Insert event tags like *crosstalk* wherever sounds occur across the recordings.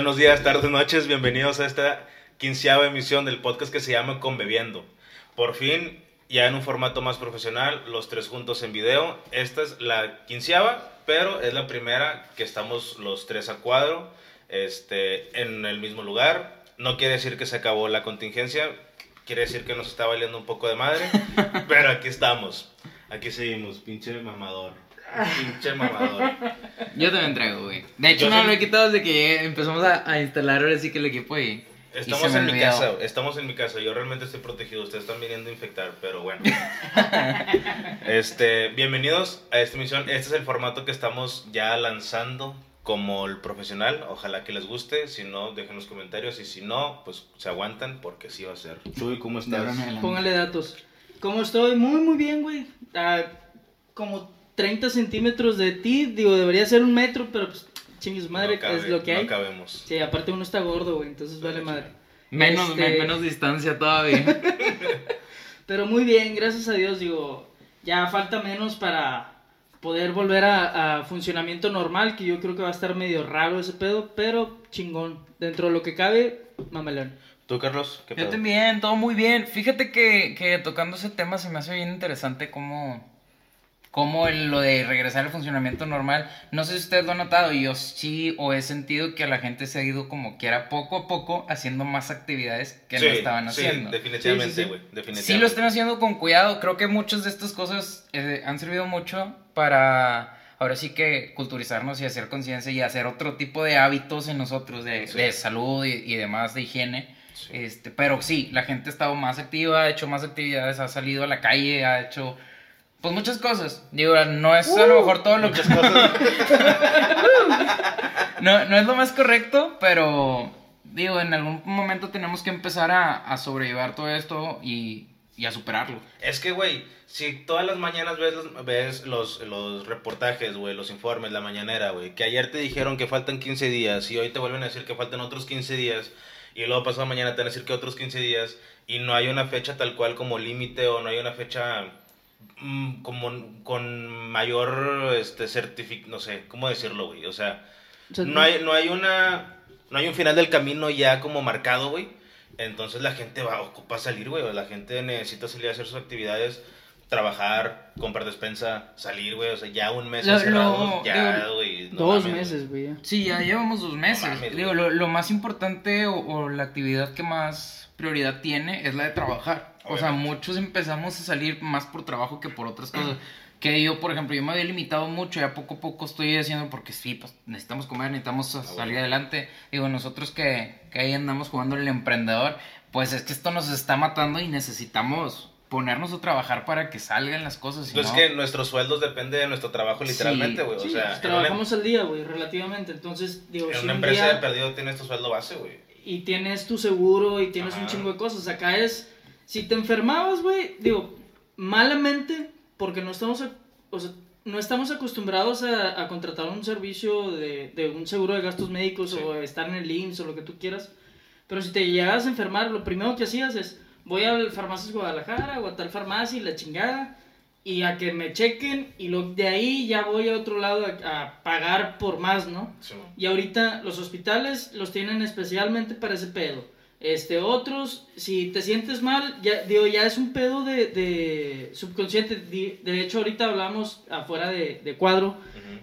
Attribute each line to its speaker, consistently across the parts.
Speaker 1: Buenos días, tardes, noches, bienvenidos a esta quinceava emisión del podcast que se llama Conbebiendo. Por fin, ya en un formato más profesional, los tres juntos en video. Esta es la quinceava, pero es la primera que estamos los tres a cuadro, este, en el mismo lugar. No quiere decir que se acabó la contingencia, quiere decir que nos está valiendo un poco de madre, *laughs* pero aquí estamos. Aquí seguimos, pinche mamador. Pinche mamador.
Speaker 2: Yo también traigo, güey. De hecho,
Speaker 1: Yo
Speaker 2: no
Speaker 1: sí-
Speaker 2: lo he quitado desde que empezamos a, a instalar ahora sí que el equipo y.
Speaker 1: Estamos en mi
Speaker 2: olvidó.
Speaker 1: casa, estamos en mi casa. Yo realmente estoy protegido. Ustedes están viniendo a infectar, pero bueno. *laughs* este, bienvenidos a esta emisión. Este es el formato que estamos ya lanzando como el profesional. Ojalá que les guste. Si no, dejen los comentarios. Y si no, pues se aguantan porque sí va a ser. Chuy, ¿cómo estás?
Speaker 3: Póngale datos. ¿Cómo estoy? Muy, muy bien, güey. A como 30 centímetros de ti. Digo, debería ser un metro, pero pues, chingue su madre,
Speaker 1: No cabe-
Speaker 3: es lo que
Speaker 1: no
Speaker 3: hay.
Speaker 1: cabemos.
Speaker 3: Sí, aparte uno está gordo, güey, entonces vale madre.
Speaker 2: Menos,
Speaker 3: Este-
Speaker 2: me- menos distancia todavía. *laughs*
Speaker 3: Pero muy bien, gracias a Dios, digo, ya falta menos para poder volver a, a funcionamiento normal, que yo creo que va a estar medio raro ese pedo, pero chingón. Dentro de lo que cabe, mamelón.
Speaker 1: ¿Tú, Carlos? ¿Qué
Speaker 2: Yo
Speaker 1: pedo?
Speaker 2: también, todo muy bien. Fíjate que, que tocando ese tema se me hace bien interesante cómo, cómo el- lo de regresar al funcionamiento normal. No sé si ustedes lo han notado, yo sí o he sentido que la gente se ha ido como quiera poco a poco haciendo más actividades que
Speaker 1: Sí,
Speaker 2: no estaban
Speaker 1: sí,
Speaker 2: haciendo.
Speaker 1: definitivamente,
Speaker 3: Sí, sí, sí.
Speaker 1: güey. definitivamente.
Speaker 2: Sí lo están haciendo con cuidado. Creo que muchas de estas cosas eh, han servido mucho para ahora sí que culturizarnos y hacer conciencia y hacer otro tipo de hábitos en nosotros de,
Speaker 1: Sí.
Speaker 2: de salud y, y demás de higiene.
Speaker 1: Sí.
Speaker 2: Este, pero sí, la gente ha estado más activa, ha hecho más actividades, ha salido a la calle, ha hecho pues muchas cosas. Digo, no es a lo mejor todo lo que
Speaker 1: Muchas cosas. *laughs*
Speaker 2: no, no es lo más correcto, pero digo, en algún momento tenemos que empezar a, a sobrellevar todo esto y, y a superarlo.
Speaker 1: Es que, güey, si todas las mañanas ves los, ves los, los reportajes, güey, los informes, la mañanera, güey, que ayer te dijeron que faltan 15 días y hoy te vuelven a decir que faltan otros 15 días y luego pasado mañana te van a decir que otros 15 días y no hay una fecha tal cual como límite o no hay una fecha como con mayor este certific no sé, ¿cómo decirlo, güey? O sea, no hay no hay una no hay un final del camino ya como marcado, güey. Entonces la gente va ocupa salir, güey, o la gente necesita salir a hacer sus actividades, trabajar, comprar despensa, salir, güey, o sea, ya un mes encerrados, ya,
Speaker 2: digo,
Speaker 1: güey. no
Speaker 3: Dos
Speaker 1: mames,
Speaker 3: meses, güey. ya.
Speaker 2: Sí, ya llevamos dos meses.
Speaker 1: mames,
Speaker 2: Digo, lo, lo más importante o, o la actividad que más prioridad tiene es la de trabajar. O sea, muchos empezamos a salir más por trabajo que por otras cosas. Que yo, por ejemplo, yo me había limitado mucho, ya poco a poco estoy haciendo porque sí, pues necesitamos comer, necesitamos
Speaker 1: Ah,
Speaker 2: salir
Speaker 1: bueno.
Speaker 2: adelante. Digo, nosotros que, que ahí andamos jugando el emprendedor, pues es que esto nos está matando y necesitamos ponernos a trabajar para que salgan las cosas. si
Speaker 1: Entonces
Speaker 2: no-
Speaker 1: que nuestros sueldos dependen de nuestro trabajo literalmente,
Speaker 2: Sí.
Speaker 1: güey, o
Speaker 3: Sí,
Speaker 1: sea,
Speaker 3: pues,
Speaker 1: en una,
Speaker 3: trabajamos al día, güey, relativamente. Entonces, digo,
Speaker 1: en
Speaker 3: si
Speaker 1: una
Speaker 3: un
Speaker 1: empresa
Speaker 3: día-
Speaker 1: de perdido tienes tu sueldo base, güey.
Speaker 3: y tienes tu seguro y tienes
Speaker 1: Ajá.
Speaker 3: un chingo de cosas. Acá es, si te enfermabas, güey, digo, malamente, porque no estamos, a- o sea, no estamos acostumbrados a, a contratar un servicio de, de un seguro de gastos médicos
Speaker 1: Sí.
Speaker 3: o estar en el IMSS o lo que tú quieras. Pero si te llegas a enfermar, lo primero que hacías es, voy al farmacias Guadalajara o a tal farmacia y la chingada. Y a que me chequen y lo, de ahí ya voy a otro lado a, a pagar por más, ¿no?
Speaker 1: Sí,
Speaker 3: Y ahorita los hospitales los tienen especialmente para ese pedo. Este, otros, si te sientes mal, ya, digo, ya es un pedo de, de subconsciente. De hecho, ahorita hablamos afuera de, de cuadro,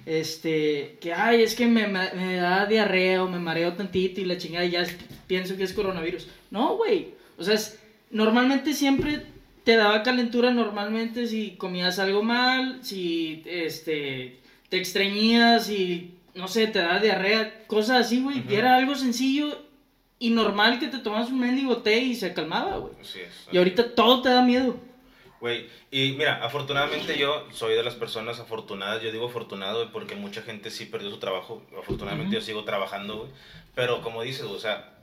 Speaker 3: este, que, ay, es que me, me- da diarrea o me mareo tantito y la chingada, y ya pienso que es coronavirus. No, güey. O sea, es- normalmente siempre te daba calentura, normalmente si comías algo mal, si, este, te extrañías y, no sé, te daba diarrea, cosas así, güey. Y era algo sencillo y normal que te tomas un mendigo té y se calmaba, güey.
Speaker 1: Así es.
Speaker 3: Y ahorita todo te da miedo.
Speaker 1: Güey, y mira, afortunadamente yo soy de las personas afortunadas, yo digo afortunado porque mucha gente sí perdió su trabajo, afortunadamente yo sigo trabajando, güey, pero como dices, o sea,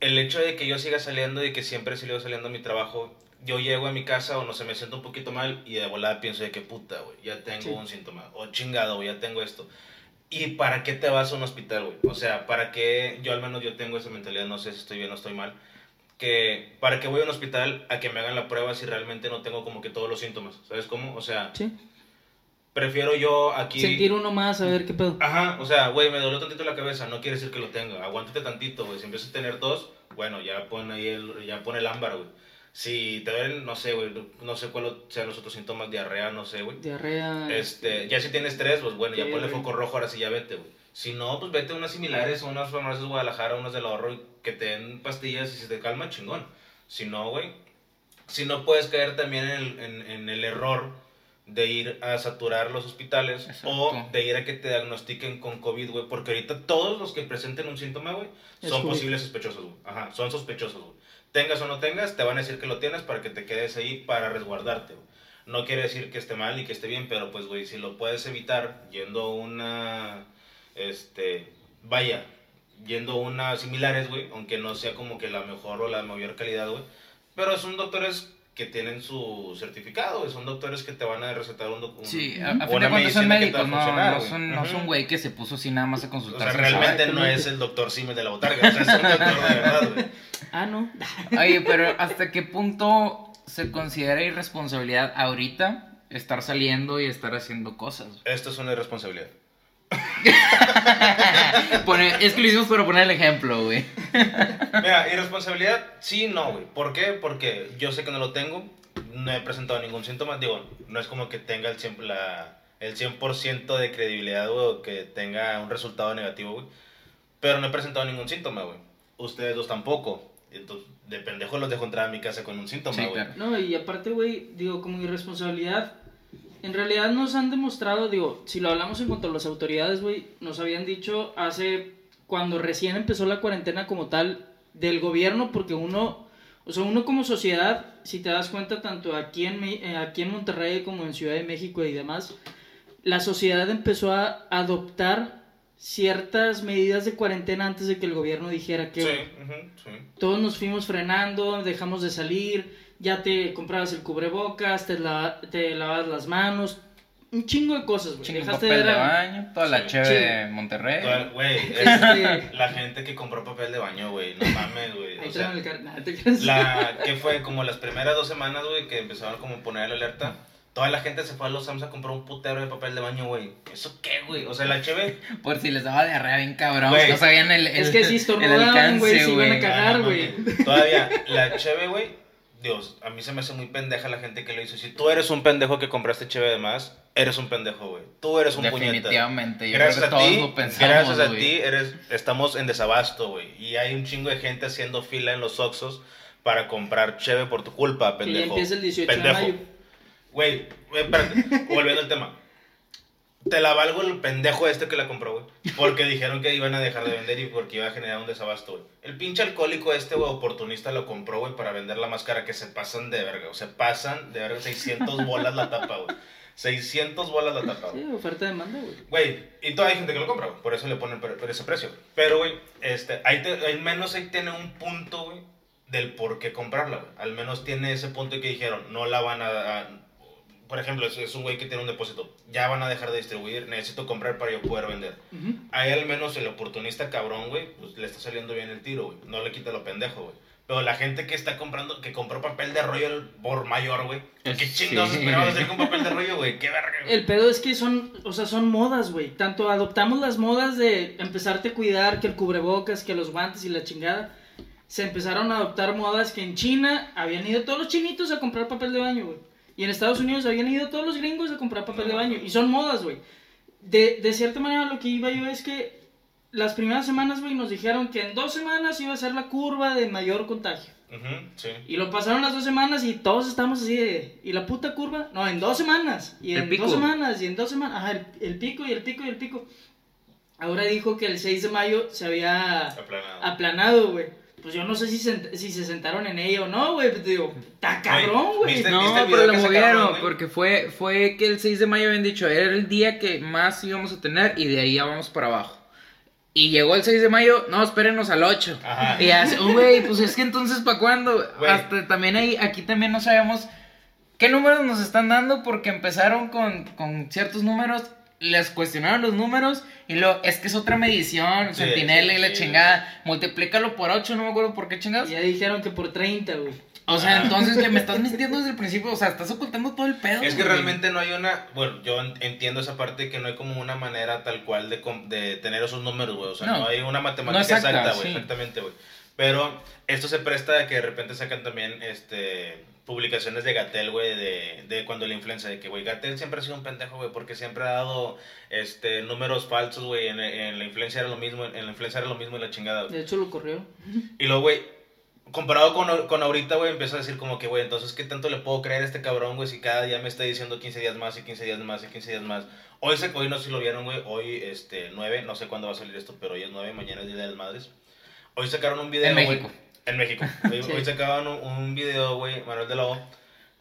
Speaker 1: el hecho de que yo siga saliendo y que siempre salido saliendo a mi trabajo, yo llego a mi casa o no sé, me siento un poquito mal y de volada pienso de que puta, güey, ya tengo
Speaker 3: Sí.
Speaker 1: un síntoma, o chingado, güey, ya tengo esto. ¿Y para qué te vas a un hospital, güey? O sea, ¿para qué? Yo al menos yo tengo esa mentalidad, no sé si estoy bien o estoy mal, que para qué voy a un hospital a que me hagan la prueba si realmente no tengo como que todos los síntomas, ¿sabes cómo? O sea,
Speaker 3: Sí.
Speaker 1: Prefiero yo aquí...
Speaker 3: Sentir uno más, a ver qué pedo.
Speaker 1: Ajá, o sea, güey, me dolió tantito la cabeza, no quiere decir que lo tenga. Aguántate tantito, güey. Si empiezas a tener dos, bueno, ya pone ahí el, ya pone el ámbar, güey. Si te ven, no sé, güey, no sé cuáles sean los otros síntomas, diarrea, no sé, güey.
Speaker 3: Diarrea.
Speaker 1: Este, ya si tienes tres, pues bueno, ya ponle foco rojo, ahora sí ya vete, güey. Si no, pues vete a unas similares, a unas farmacias de Guadalajara, unas del ahorro, y que te den pastillas y si te calma, chingón. Si no, güey, si no puedes caer también en el, en, en el error de ir a saturar los hospitales o
Speaker 2: Exacto.
Speaker 1: de ir a que te diagnostiquen con COVID, güey. Porque ahorita todos los que presenten un síntoma, güey, son posibles sospechosos, güey. Ajá, son sospechosos, güey. Tengas o no tengas, te van a decir que lo tienes para que te quedes ahí para resguardarte. No quiere decir que esté mal y que esté bien, pero pues, güey, si lo puedes evitar yendo a una, este, vaya, yendo a unas similares, güey, aunque no sea como que la mejor o la mayor calidad, güey. Pero son doctores que tienen su certificado. Son doctores que te van a recetar un documento.
Speaker 2: Sí, a, a fin de cuentas son médicos, no, no
Speaker 1: güey.
Speaker 2: son, no son güey que se puso así nada más a
Speaker 1: O
Speaker 2: consultar.
Speaker 1: sea, realmente no es el doctor Simes de la botarga, o sea, es un doctor de verdad, güey.
Speaker 3: Ah, no.
Speaker 2: Oye, pero ¿hasta qué punto se considera irresponsabilidad ahorita estar saliendo y estar haciendo cosas?
Speaker 1: Esto es una irresponsabilidad. *laughs*
Speaker 2: Pone- es que lo hicimos para poner el ejemplo, güey.
Speaker 1: Mira, irresponsabilidad, sí, no, güey. ¿Por qué? Porque yo sé que no lo tengo, no he presentado ningún síntoma. Digo, no es como que tenga el 100%, la, el 100 de credibilidad, güey, o que tenga un resultado negativo, güey. Pero no he presentado ningún síntoma, güey. Ustedes dos tampoco. Entonces, de pendejo los dejo entrar a mi casa con un síntoma,
Speaker 2: Sí,
Speaker 1: güey.
Speaker 2: claro.
Speaker 3: No, y aparte, güey, digo, como irresponsabilidad, en realidad nos han demostrado, digo, si lo hablamos en cuanto a las autoridades, güey, nos habían dicho hace, cuando recién empezó la cuarentena como tal, del gobierno, porque uno, o sea, uno como sociedad, si te das cuenta, tanto aquí en, eh, aquí en Monterrey como en Ciudad de México y demás, la sociedad empezó a adoptar ciertas medidas de cuarentena antes de que el gobierno dijera que
Speaker 1: sí.
Speaker 3: todos nos fuimos frenando, dejamos de salir, ya te comprabas el cubrebocas, te, la- te lavabas las manos, un chingo de cosas, güey.
Speaker 2: Chingo
Speaker 3: Dejaste
Speaker 2: papel de baño, toda la
Speaker 1: Sí.
Speaker 2: cheve
Speaker 3: Sí.
Speaker 2: de Monterrey.
Speaker 1: Toda- Güey, es
Speaker 3: Este,
Speaker 1: la gente que compró papel de baño, güey. No mames, güey. O sea. La que fue como las primeras dos semanas, güey, que empezaron como a poner la alerta. Toda la gente se fue a los Sams a comprar un putero de papel de baño, güey. ¿Eso qué, güey? O sea, la cheve.
Speaker 2: Por si les daba diarrea bien cabrón.
Speaker 1: Güey.
Speaker 2: No sabían el, el
Speaker 3: Es que
Speaker 2: el
Speaker 3: estornudaban, güey, se iban a cagar.
Speaker 1: No
Speaker 3: güey.
Speaker 1: Todavía, la cheve, güey. Dios, a mí se me hace muy pendeja la gente que lo hizo. Si tú eres un pendejo que compraste cheve de más, eres un pendejo, güey. Tú eres un puñeta.
Speaker 2: Definitivamente.
Speaker 1: Gracias a
Speaker 2: todos
Speaker 1: ti,
Speaker 2: lo pensamos,
Speaker 1: gracias a
Speaker 2: güey.
Speaker 1: ti, eres, estamos en desabasto, güey. Y hay un chingo de gente haciendo fila en los Oxxos para comprar cheve por tu culpa, pendejo.
Speaker 3: empieza el 18
Speaker 1: pendejo.
Speaker 3: de mayo.
Speaker 1: Güey, güey, espérate, *laughs* volviendo al tema. Te la valgo el pendejo este que la compró, güey. Porque dijeron que iban a dejar de vender y porque iba a generar un desabasto, güey. El pinche alcohólico este, güey, oportunista lo compró, güey, para vender la máscara que se pasan de verga. O se pasan de verga 600 bolas la tapa, güey. 600 bolas la tapa, güey.
Speaker 3: Sí, oferta de demanda, güey.
Speaker 1: Güey, y todavía hay gente que lo compra, güey, por eso le ponen por, por ese precio. Pero, güey, este, ahí te- al menos ahí tiene un punto, güey, del por qué comprarla, güey. Al menos tiene ese punto que dijeron, no la van a... a- por ejemplo, es, es un güey que tiene un depósito, ya van a dejar de distribuir, necesito comprar para yo poder vender.
Speaker 3: Ujú.
Speaker 1: Ahí al menos el oportunista cabrón, güey, pues le está saliendo bien el tiro, güey. No le quita lo pendejo, güey. Pero la gente que está comprando, que compró papel de rollo el- por mayor, güey. ¿Qué
Speaker 2: Sí.
Speaker 1: chingados esperabas hacer con papel de rollo, güey? Qué verga, güey.
Speaker 3: El pedo es que son, o sea, son modas, güey. Tanto adoptamos las modas de empezarte a cuidar, que el cubrebocas, que los guantes y la chingada. Se empezaron a adoptar modas que en China habían ido todos los chinitos a comprar papel de baño, güey. Y en Estados Unidos habían ido todos los gringos a comprar papel de baño. Y son modas, güey. De, de cierta manera lo que iba yo es que las primeras semanas, güey, nos dijeron que en dos semanas iba a ser la curva de mayor contagio.
Speaker 1: Ujú, sí.
Speaker 3: Y lo pasaron las dos semanas y todos estamos así de... ¿Y la puta curva? No, en dos semanas. Y en dos semanas, y en dos semanas. Ajá, el, el pico y el pico y el pico. Ahora dijo que el 6 de mayo se había
Speaker 1: Aplanado.
Speaker 3: aplanado, güey. Pues yo no sé si se, si se sentaron en ella o no, güey. Pero digo, está cabrón, güey.
Speaker 1: ¿viste?
Speaker 2: No, pero lo movieron, porque fue, fue que el 6 de mayo habían dicho, era el día que más íbamos a tener y de ahí ya vamos para abajo. Y llegó el 6 de mayo, no, espérenos al 8.
Speaker 1: Ajá.
Speaker 2: Y así, "Oh, güey, pues es que entonces, ¿para cuándo? Hasta también ahí, aquí también no sabemos qué números nos están dando porque empezaron con, con ciertos números, les cuestionaron los números y luego, es que es otra medición,
Speaker 1: Sí,
Speaker 2: centinela y la
Speaker 1: sí.
Speaker 2: chingada, multiplícalo por 8, no me acuerdo por qué chingados.
Speaker 3: Ya dijeron que por 30, güey.
Speaker 2: O sea,
Speaker 1: Ah.
Speaker 2: entonces que me estás *laughs* mintiendo desde el principio, o sea, estás ocultando todo el pedo.
Speaker 1: Es que
Speaker 2: güey.
Speaker 1: realmente no hay una, bueno, yo en- entiendo esa parte que no hay como una manera tal cual de, com- de tener esos números, güey. O sea, no,
Speaker 2: No.
Speaker 1: hay una matemática
Speaker 2: No exacta,
Speaker 1: exacta, güey,
Speaker 2: sí.
Speaker 1: exactamente, güey. Pero esto se presta a que de repente sacan también este publicaciones de Gatel, güey, de, de cuando la influencia, de que, güey, Gatel siempre ha sido un pendejo, güey, porque siempre ha dado este números falsos, güey, en, en la influencia era lo mismo, en la influencia era lo mismo y la chingada. güey.
Speaker 3: De hecho, lo corrió.
Speaker 1: Y luego, güey, comparado con, con ahorita, güey, empiezo a decir como que, güey, entonces, ¿qué tanto le puedo creer a este cabrón, güey, si cada día me está diciendo 15 días más y 15 días más y 15 días más? Hoy, se, hoy no sé si lo vieron, güey, hoy, este, 9, no sé cuándo va a salir esto, pero hoy es 9, mañana es Día de las Madres. Hoy sacaron un video,
Speaker 2: En. México.
Speaker 1: En México. *laughs* Hoy,
Speaker 3: Sí.
Speaker 1: hoy sacaban un, un video, güey, Manuel de Lobo,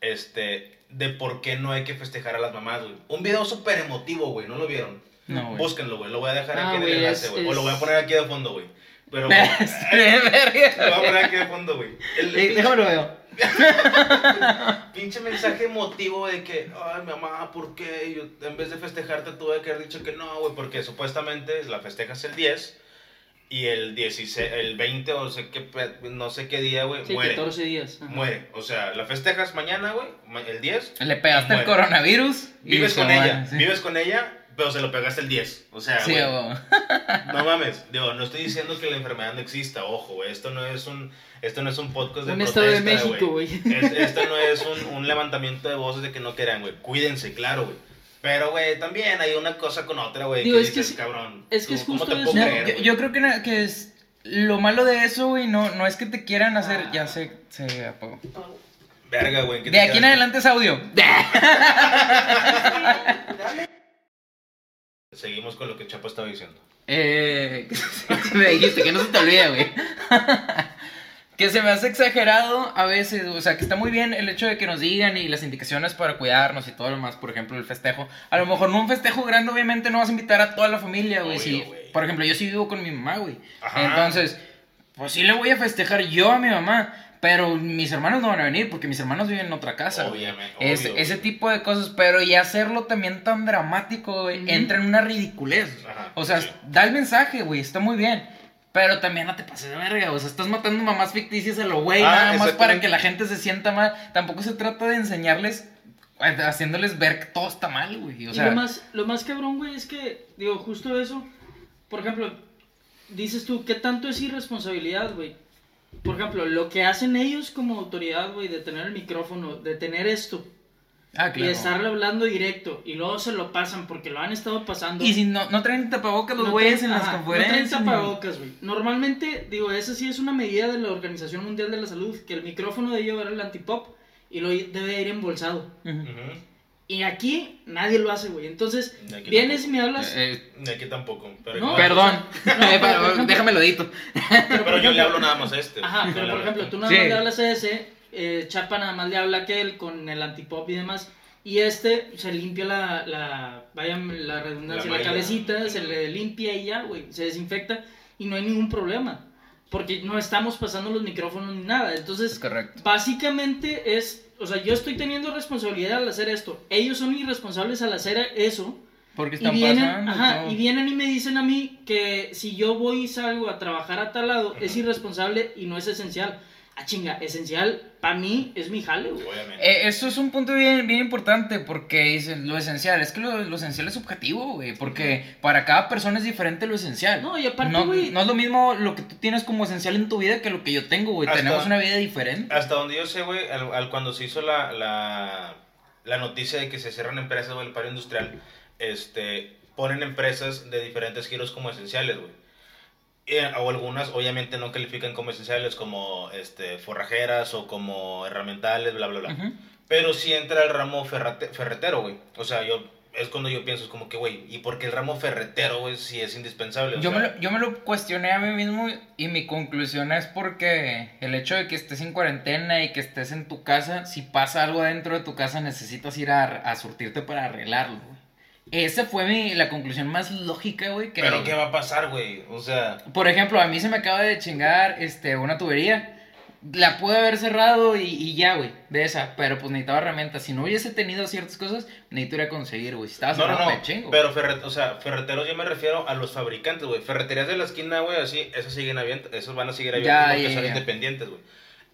Speaker 1: este, de por qué no hay que festejar a las mamás, güey. Un video súper emotivo, güey, ¿no lo vieron?
Speaker 2: No, güey.
Speaker 1: Búsquenlo, güey, lo voy a dejar
Speaker 3: Ah,
Speaker 1: aquí en el
Speaker 3: güey,
Speaker 1: enlace,
Speaker 3: es-
Speaker 1: güey. O *laughs* lo voy a poner aquí de fondo, güey. Pero,
Speaker 2: De
Speaker 1: Lo voy a poner aquí de fondo, güey.
Speaker 2: Déjame lo veo. *laughs*
Speaker 1: pinche mensaje emotivo de que, ay, mamá, ¿por qué? Yo, en vez de festejarte, tuve que haber dicho que no, güey, porque supuestamente la festejas el 10 y el 16, el 20 o sé qué, no sé qué día, güey,
Speaker 3: Sí,
Speaker 1: muere.
Speaker 3: 14 días. Ajá.
Speaker 1: Muere. O sea, la festejas mañana, güey, ma- el 10.
Speaker 2: Le pegaste el coronavirus. y
Speaker 1: Vives con ella,
Speaker 2: sí.
Speaker 1: vives con ella, pero se lo pegaste el 10. O sea,
Speaker 2: Sí,
Speaker 1: güey,
Speaker 2: güey. *laughs*
Speaker 1: no mames, digo, no estoy diciendo que la enfermedad no exista, ojo, güey, esto no es un, esto no es un podcast de
Speaker 3: Un estado de
Speaker 1: protesta,
Speaker 3: México, güey.
Speaker 1: Es- esto no es un, un levantamiento de voces de que no quieran, güey, cuídense, claro, güey. Pero, güey, también hay una cosa con otra, güey, que
Speaker 3: Digo, es que
Speaker 1: dices,
Speaker 3: sí-
Speaker 1: cabrón,
Speaker 3: es que
Speaker 1: ¿tú
Speaker 3: es
Speaker 1: ¿cómo
Speaker 3: justo
Speaker 1: te
Speaker 3: eso.
Speaker 1: puedo
Speaker 2: No,
Speaker 1: creer,
Speaker 2: yo, creo que, na- que es lo malo de eso, güey, no, no es que te quieran hacer,
Speaker 3: Ah.
Speaker 2: ya se, se apagó.
Speaker 1: Verga, güey, ¿qué
Speaker 2: De aquí en adelante es audio. *laughs*
Speaker 1: Seguimos con lo que Chapo estaba diciendo.
Speaker 2: Eh, *laughs* me dijiste que no se te olvide, güey. *laughs* que se me hace exagerado a veces, o sea, que está muy bien el hecho de que nos digan y las indicaciones para cuidarnos y todo lo demás, por ejemplo, el festejo. A lo mejor no un festejo grande, obviamente no vas a invitar a toda la familia, güey. Por ejemplo, yo sí vivo con mi mamá, güey.
Speaker 1: Ajá.
Speaker 2: Entonces, pues sí le voy a festejar yo a mi mamá, pero mis hermanos no van a venir porque mis hermanos viven en otra casa.
Speaker 1: Obviamente,
Speaker 2: Es-
Speaker 1: obvio,
Speaker 2: ese tipo de cosas, pero y hacerlo también tan dramático, güey, entra en una ridiculez.
Speaker 1: Ajá,
Speaker 2: o sea,
Speaker 1: sí.
Speaker 2: da el mensaje, güey, está muy bien. Pero también no te pases de verga, o sea, estás matando mamás ficticias a lo güey,
Speaker 1: Ah,
Speaker 2: nada más para que la gente se sienta mal. Tampoco se trata de enseñarles, haciéndoles ver que todo está mal, güey. O
Speaker 3: y
Speaker 2: sea,
Speaker 3: lo más, lo más cabrón, güey, es que, digo, justo eso, por ejemplo, dices tú, ¿qué tanto es irresponsabilidad, güey? Por ejemplo, lo que hacen ellos como autoridad, güey, de tener el micrófono, de tener esto,
Speaker 2: ah,
Speaker 3: y
Speaker 2: claro.
Speaker 3: de estarle hablando directo, y luego se lo pasan porque lo han estado pasando.
Speaker 2: Y si no, no traen tapabocas los güeyes en las
Speaker 3: ajá,
Speaker 2: conferencias.
Speaker 3: No traen tapabocas, güey. Normalmente, digo, esa sí es una medida de la Organización Mundial de la Salud, que el micrófono debe llevar el antipop y lo debe ir embolsado. Y aquí nadie lo hace, güey. Entonces, vienes y me hablas.
Speaker 2: Eh,
Speaker 1: Ni Aquí tampoco. Pero,
Speaker 3: No,
Speaker 1: igual,
Speaker 2: perdón,
Speaker 3: no, *laughs* pero, por ejemplo-
Speaker 2: déjame lo edito.
Speaker 3: pero,
Speaker 1: yo le hablo nada más a este.
Speaker 3: Ajá, pero por ejemplo,
Speaker 1: este.
Speaker 3: tú nada
Speaker 2: Sí.
Speaker 3: más le hablas a ese, eh, Chapa nada más le habla a aquel con el antipop y demás. Y este se limpia la, la vaya la redundancia,
Speaker 1: La
Speaker 3: la, cabecita, se le limpia y ya, güey, se desinfecta y no hay ningún problema. Porque no estamos pasando los micrófonos ni nada. Entonces,
Speaker 2: Es correcto.
Speaker 3: básicamente es, o sea, yo estoy teniendo responsabilidad al hacer esto. Ellos son irresponsables al hacer eso.
Speaker 2: Porque
Speaker 3: Y
Speaker 2: están
Speaker 3: vienen,
Speaker 2: pasando.
Speaker 3: ajá, y vienen y me dicen a mí que si yo voy y salgo a trabajar a tal lado es irresponsable y no es esencial. Ah, chinga, esencial para mí es mi jale, güey.
Speaker 1: Obviamente.
Speaker 2: Eh, eso es un punto bien, bien importante porque dicen lo esencial. Es que lo, lo esencial es subjetivo, güey. Porque para cada persona es diferente lo esencial.
Speaker 3: No, y aparte,
Speaker 2: no,
Speaker 3: güey-
Speaker 2: no es lo mismo lo que tú tienes como esencial en tu vida que lo que yo tengo, güey.
Speaker 1: Hasta-
Speaker 2: Tenemos una vida diferente.
Speaker 1: Hasta donde yo sé, güey, al, al- cuando se hizo la, la, la noticia de que se cierran empresas, güey, el paro industrial, este, ponen empresas de diferentes giros como esenciales, güey. Eh, o algunas, obviamente, no califican como esenciales, como este, forrajeras o como herramientales, bla, bla, bla.
Speaker 2: Ujú.
Speaker 1: Pero sí entra el ramo ferrate- ferretero, güey. O sea, yo, es cuando yo pienso, es como que, güey, ¿y por qué el ramo ferretero, güey, sí es indispensable? O
Speaker 2: Yo me,
Speaker 1: sea,
Speaker 2: lo, yo me lo cuestioné a mí mismo y mi conclusión es porque el hecho de que estés en cuarentena y que estés en tu casa, si pasa algo dentro de tu casa necesitas ir a, a surtirte para arreglarlo, güey. Esa fue mi, la conclusión más lógica, güey. Que,
Speaker 1: Pero ¿qué va a pasar, güey? O sea,
Speaker 2: Por ejemplo, a mí se me acaba de chingar este, una tubería. La pude haber cerrado y, y ya, güey, de esa. Pero pues necesitaba herramientas. Si no hubiese tenido ciertas cosas, necesito ir a conseguir, güey. Si estaba
Speaker 1: No, no, no.
Speaker 2: chingo.
Speaker 1: Pero ferret, o sea, ferreteros yo me refiero a los fabricantes, güey. Ferreterías de la esquina, güey, así, esas siguen abiertas, esos van a seguir abiertos
Speaker 2: Ya,
Speaker 1: porque
Speaker 2: ya,
Speaker 1: son
Speaker 2: ya.
Speaker 1: independientes, güey.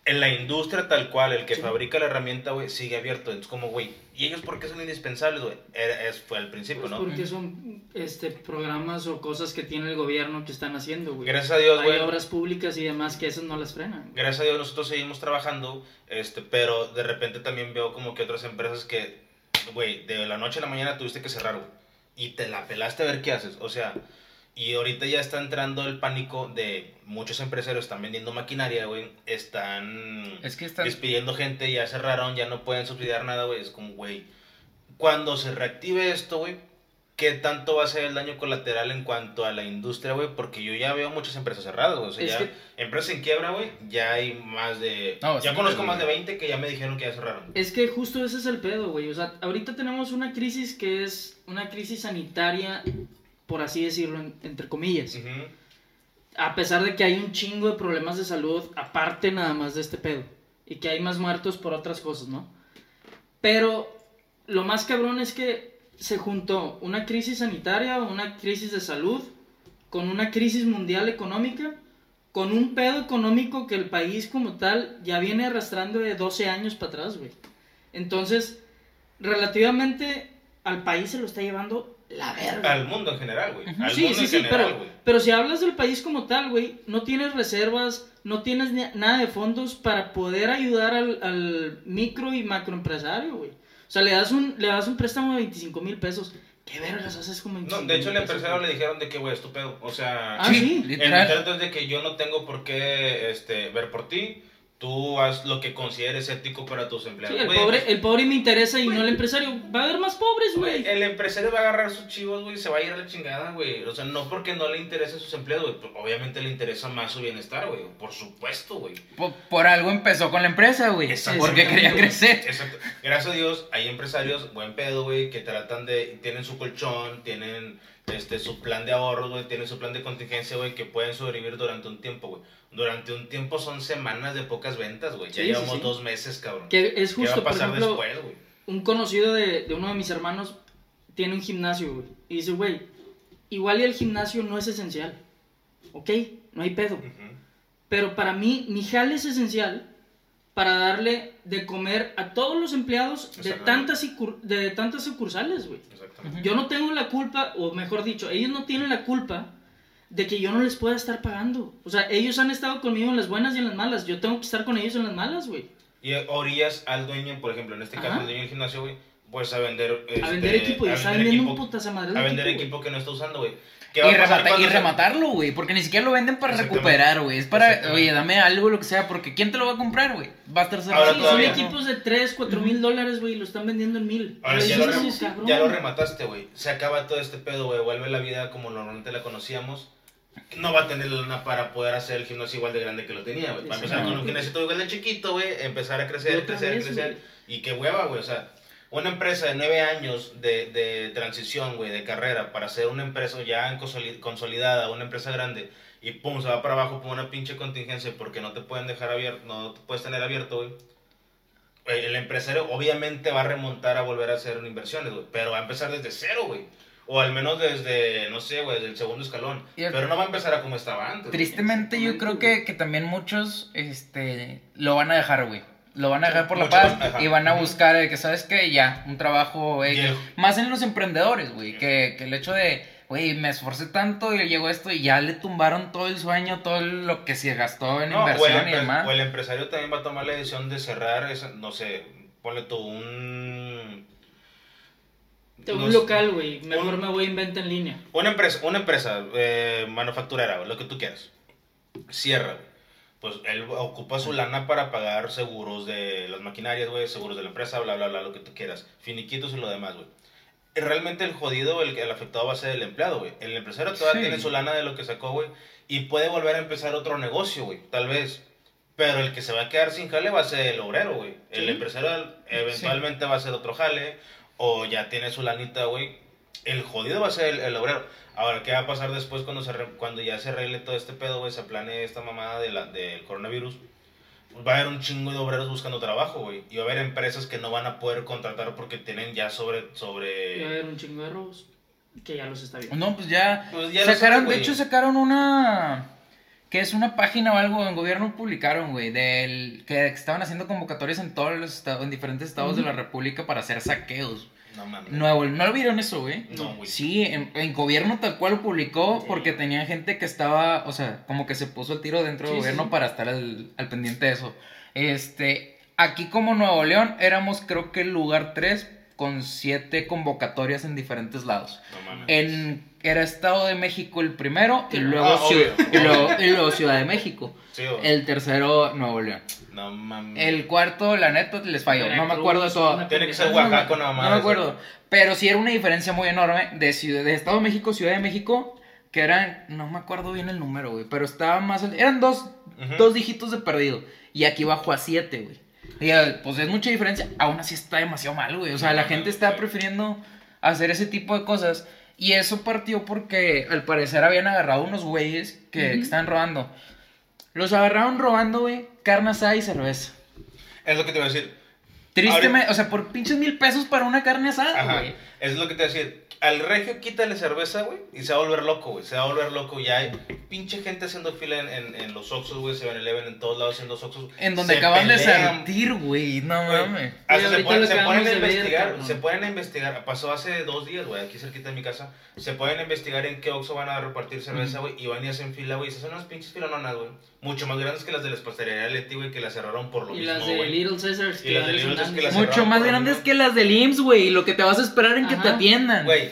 Speaker 1: En la industria tal cual, el que
Speaker 3: Sí.
Speaker 1: fabrica la herramienta, güey, sigue abierto. Entonces, como, güey, ¿y ellos por qué son indispensables, güey? Es- Fue al principio,
Speaker 3: Pues
Speaker 1: ¿no?
Speaker 3: porque son este, programas o cosas que tiene el gobierno que están haciendo, güey.
Speaker 1: Gracias a Dios,
Speaker 3: Hay
Speaker 1: güey.
Speaker 3: obras públicas y demás que esas no las frenan.
Speaker 1: Gracias a Dios nosotros seguimos trabajando, este, pero de repente también veo como que otras empresas que, güey, de la noche a la mañana tuviste que cerrar, güey. Y te la pelaste a ver qué haces. O sea, y ahorita ya está entrando el pánico de muchos empresarios están vendiendo maquinaria, güey. Están
Speaker 2: Es que están...
Speaker 1: despidiendo gente, ya cerraron, ya no pueden subsidiar nada, güey. Es como, güey, cuando se reactive esto, güey, ¿qué tanto va a ser el daño colateral en cuanto a la industria, güey? Porque yo ya veo muchas empresas cerradas, güey. O sea,
Speaker 3: Es
Speaker 1: ya
Speaker 3: que-
Speaker 1: empresas en quiebra, güey, ya hay más de...
Speaker 2: No,
Speaker 1: ya
Speaker 2: sí,
Speaker 1: conozco más de 20 que ya me dijeron que ya cerraron.
Speaker 3: Es que justo ese es el pedo, güey. O sea, ahorita tenemos una crisis que es una crisis sanitaria, por así decirlo, en- entre comillas. A pesar de que hay un chingo de problemas de salud, aparte nada más de este pedo. Y que hay más muertos por otras cosas, ¿no? Pero lo más cabrón es que se juntó una crisis sanitaria, una crisis de salud, con una crisis mundial económica, con un pedo económico que el país como tal ya viene arrastrando de 12 años para atrás, güey. Entonces, relativamente al país se lo está llevando la verga.
Speaker 1: Al mundo en general, güey. Al
Speaker 3: Sí,
Speaker 1: mundo
Speaker 3: sí,
Speaker 1: en
Speaker 3: sí,
Speaker 1: general,
Speaker 3: pero,
Speaker 1: güey.
Speaker 3: pero si hablas del país como tal, güey, no tienes reservas, no tienes ni- nada de fondos para poder ayudar al, al micro y macroempresario, güey. O sea, le das un, le das un préstamo de 25 mil pesos. ¿Qué vergas haces como
Speaker 1: No, de hecho, el empresario le dijeron de que, güey, estúpido. O sea,
Speaker 3: Ah, sí.
Speaker 1: el
Speaker 2: literal.
Speaker 1: de que yo no tengo por qué este, ver por ti. Tú haz lo que consideres ético para tus empleados.
Speaker 3: Sí, el
Speaker 1: Güey,
Speaker 3: pobre,
Speaker 1: pues,
Speaker 3: el pobre me interesa y no el empresario. Va a haber más pobres,
Speaker 1: Güey, el empresario va a agarrar sus chivos, güey, y se va a ir a la chingada, güey. O sea, no porque no le interese sus empleados, güey. pues, Obviamente le interesa más su bienestar, güey. Por supuesto, güey.
Speaker 2: Por, por algo empezó con la empresa, güey. Porque quería crecer.
Speaker 1: Exacto. Gracias a Dios, hay empresarios, buen pedo, güey, que tratan de. Tienen su colchón, tienen este, su plan de ahorros, güey, tienen su plan de contingencia, güey, que pueden sobrevivir durante un tiempo, güey. Durante un tiempo son semanas de pocas ventas, güey. Ya
Speaker 3: Sí,
Speaker 1: llevamos
Speaker 3: sí.
Speaker 1: dos meses, cabrón.
Speaker 3: Que es
Speaker 1: ¿Qué va
Speaker 3: justo,
Speaker 1: a
Speaker 3: por
Speaker 1: pasar
Speaker 3: ejemplo,
Speaker 1: después, güey?
Speaker 3: un conocido de, de uno de mis hermanos tiene un gimnasio, güey. Y dice, güey, igual y el gimnasio no es esencial. ¿Ok? No hay pedo.
Speaker 1: Ujú.
Speaker 3: Pero para mí, mi jale es esencial para darle de comer a todos los empleados de tantas, de tantas sucursales, güey. Yo no tengo la culpa, o mejor dicho, ellos no tienen la culpa de que yo no les pueda estar pagando. O sea, ellos han estado conmigo en las buenas y en las malas. Yo tengo que estar con ellos en las malas, güey.
Speaker 1: Y orillas al dueño, por ejemplo, en este caso,
Speaker 3: Ajá.
Speaker 1: el dueño del gimnasio, güey, pues a vender.
Speaker 3: A
Speaker 1: este,
Speaker 3: vender equipo, y
Speaker 1: a
Speaker 3: está
Speaker 1: vender
Speaker 3: vendiendo un
Speaker 1: equipo-
Speaker 3: putas a madre
Speaker 1: A
Speaker 3: de
Speaker 1: vender
Speaker 3: equipo,
Speaker 1: equipo que no está usando, güey. ¿Qué
Speaker 2: Y,
Speaker 1: va a pasar
Speaker 2: remata- y
Speaker 1: cuando se-
Speaker 2: rematarlo, güey. Porque ni siquiera lo venden para recuperar, güey. Es para, oye, dame algo, lo que sea. Porque ¿quién te lo va a comprar, güey? Va a estar cerrado.
Speaker 1: Ahora
Speaker 3: Sí,
Speaker 1: todavía
Speaker 3: son
Speaker 1: no.
Speaker 3: equipos de 3, 4 mil dólares, güey, y lo están vendiendo en mil.
Speaker 1: Ahora ya lo, rem-
Speaker 3: "Sí, cabrón".
Speaker 1: ya lo remataste, güey. Se acaba todo este pedo, güey. Vuelve la vida como normalmente la conocíamos. No va a tener la lana para poder hacer el gimnasio igual de grande que lo tenía, güey. Para empezar con un gimnasio igual de chiquito, güey. Empezar a crecer, crecer,
Speaker 3: vez,
Speaker 1: crecer. Y qué hueva, güey. O sea, una empresa de nueve años de, de transición, güey, de carrera, para ser una empresa ya consolidada, una empresa grande, y pum, se va para abajo por una pinche contingencia porque no te pueden dejar abierto, no te puedes tener abierto, güey. Eh, El empresario obviamente va a remontar a volver a hacer inversiones, güey, pero va a empezar desde cero, güey. O al menos desde, no sé, güey, desde el segundo escalón.
Speaker 2: El-
Speaker 1: Pero no va a empezar a como estaba antes. güey.
Speaker 2: Tristemente, yo creo que, que también muchos este, lo van a dejar, güey. Lo van a dejar por la paz
Speaker 1: ajá.
Speaker 2: y van a buscar, que sabes que ya, un trabajo. eh,
Speaker 1: Y el-
Speaker 2: Más en los emprendedores, güey. Que, que el hecho de, güey, me esforcé tanto y llegó esto y ya le tumbaron todo el sueño, todo lo que se gastó en
Speaker 1: No, o, el
Speaker 2: inversión y demás.
Speaker 1: o el empresario también va a tomar la decisión de cerrar, esa- no sé, ponle tú un...
Speaker 3: Un local, güey. Mejor
Speaker 1: un-
Speaker 3: me voy a inventar en línea.
Speaker 1: Una empresa, una empresa eh, manufacturera, güey, lo que tú quieras. Cierra, güey. Pues él ocupa su lana para pagar seguros de las maquinarias, güey, seguros de la empresa, bla, bla, bla, lo que tú quieras. Finiquitos y lo demás, güey. Realmente el jodido, el, el afectado va a ser el empleado, güey. El empresario todavía
Speaker 2: Sí.
Speaker 1: tiene su lana de lo que sacó, güey. Y puede volver a empezar otro negocio, güey, tal vez. Pero el que se va a quedar sin jale va a ser el obrero, güey. El
Speaker 3: Sí.
Speaker 1: empresario eventualmente va a hacer otro jale. O ya tiene su lanita, güey. El jodido va a ser el, el obrero. Ahora, ¿qué va a pasar después cuando, se re- cuando ya se arregle todo este pedo, güey? Se planee esta mamada de la, del coronavirus. Va a haber un chingo de obreros buscando trabajo, güey. Y va a haber empresas que no van a poder contratar porque tienen ya sobre...
Speaker 3: Y va a
Speaker 1: sobre...
Speaker 3: haber un chingo de robos. Que ya los está viendo.
Speaker 2: No, pues ya.
Speaker 1: Pues ya
Speaker 2: sacaron, de hecho, sacaron una. que es una página o algo en gobierno publicaron, güey, del que estaban haciendo convocatorias en todos los estados, en diferentes estados de la República para hacer saqueos.
Speaker 1: No mames.
Speaker 2: ¿no lo vieron eso, güey?
Speaker 1: No, güey.
Speaker 2: Sí, en, en gobierno tal cual lo publicó porque tenía gente que estaba, o sea, como que se puso el tiro dentro del gobierno
Speaker 3: sí.
Speaker 2: para estar al, al pendiente de eso. Este, aquí como Nuevo León éramos creo que el lugar 3 con 7 convocatorias en diferentes lados.
Speaker 1: No mames.
Speaker 2: En, era Estado de México el primero y luego,
Speaker 1: Ah,
Speaker 2: Ciudad,
Speaker 1: obvio,
Speaker 2: y, luego,
Speaker 1: obvio.
Speaker 2: y luego Ciudad de México.
Speaker 1: Sí.
Speaker 2: El tercero Nuevo León.
Speaker 1: No mames.
Speaker 2: El cuarto, la neta, les falló. No me acuerdo de todo.
Speaker 1: Tiene que ser. Oaxaca, nada más.
Speaker 2: No me acuerdo. Pero sí era una diferencia muy enorme de, ciudad, de Estado de México, Ciudad de México, que eran, no me acuerdo bien el número, güey, pero estaba más, eran dos, dos dígitos de perdido. Y aquí bajó a siete, güey. Y eh, pues es mucha diferencia, aún así está demasiado mal, güey. O sea, la gente está prefiriendo hacer ese tipo de cosas. Y eso partió porque al parecer habían agarrado unos güeyes que, que
Speaker 3: Ujú.
Speaker 2: estaban robando. Los agarraron robando, güey, carne asada y cerveza.
Speaker 1: Es lo que te voy a decir.
Speaker 2: Tristemente, o sea, por pinches mil pesos para una carne asada,
Speaker 1: Ajá.
Speaker 2: güey.
Speaker 1: Es lo que te voy a decir. Al regio quítale cerveza, güey, y se va a volver loco, güey. Se va a volver loco. Ya hay pinche gente haciendo fila en, en, en los Oxxos, güey. Se ven eleven en todos lados haciendo Oxxos.
Speaker 2: En donde
Speaker 1: Se
Speaker 2: acaban de sentir, güey. No mames.
Speaker 1: Se, ponen, se a
Speaker 3: ver,
Speaker 1: investigar,
Speaker 3: cabrón.
Speaker 1: se ponen a investigar, pasó hace dos días, güey, aquí cerquita de mi casa, se pueden investigar en qué Oxxo van a repartir cerveza, güey, y van y hacen fila, güey, y se hacen unas pinches filononas, güey, mucho más grandes que las de la pastelería Leti, güey, que las cerraron por lo
Speaker 3: Y
Speaker 1: mismo,
Speaker 3: las de
Speaker 1: güey.
Speaker 3: Little Caesars.
Speaker 1: Y las de Little Caesars que las
Speaker 2: Mucho
Speaker 1: cerraron
Speaker 2: más
Speaker 1: por lo
Speaker 2: grandes
Speaker 1: mismo.
Speaker 2: que las del IMSS, güey. Y lo que te vas a esperar en que te atiendan.
Speaker 1: Güey,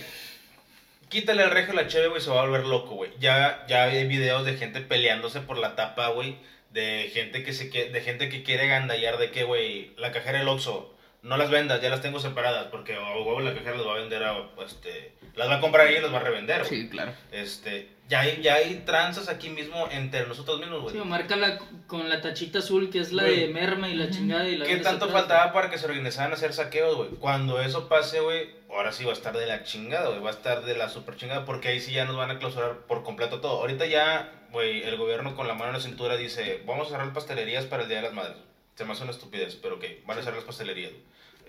Speaker 1: quítale al regio la cheve, güey, se va a volver loco, güey. Ya, ya hay videos de gente peleándose por la tapa, güey. De gente que se que- de gente que quiere gandallar de que, güey, la cajera del Oxxo, no las vendas, ya las tengo separadas, porque a huevo la cajera las va a vender a, este, las va a comprar ahí y las va a revender, güey.
Speaker 2: Sí, claro.
Speaker 1: Este, ya hay, ya hay tranzas aquí mismo entre nosotros mismos, güey.
Speaker 3: Sí, o márcala con la tachita azul que es la
Speaker 1: Güey.
Speaker 3: de merma y la chingada y la
Speaker 1: ¿Qué tanto
Speaker 3: atrás,
Speaker 1: faltaba para que se organizaran a hacer saqueos, güey? Cuando eso pase, güey, ahora sí va a estar de la chingada, güey. Va a estar de la super chingada porque ahí sí ya nos van a clausurar por completo todo. Ahorita ya, güey, el gobierno con la mano en la cintura dice, vamos a cerrar pastelerías para el Día de las Madres. Se me hace una estupidez, pero ok, van a cerrar las pastelerías.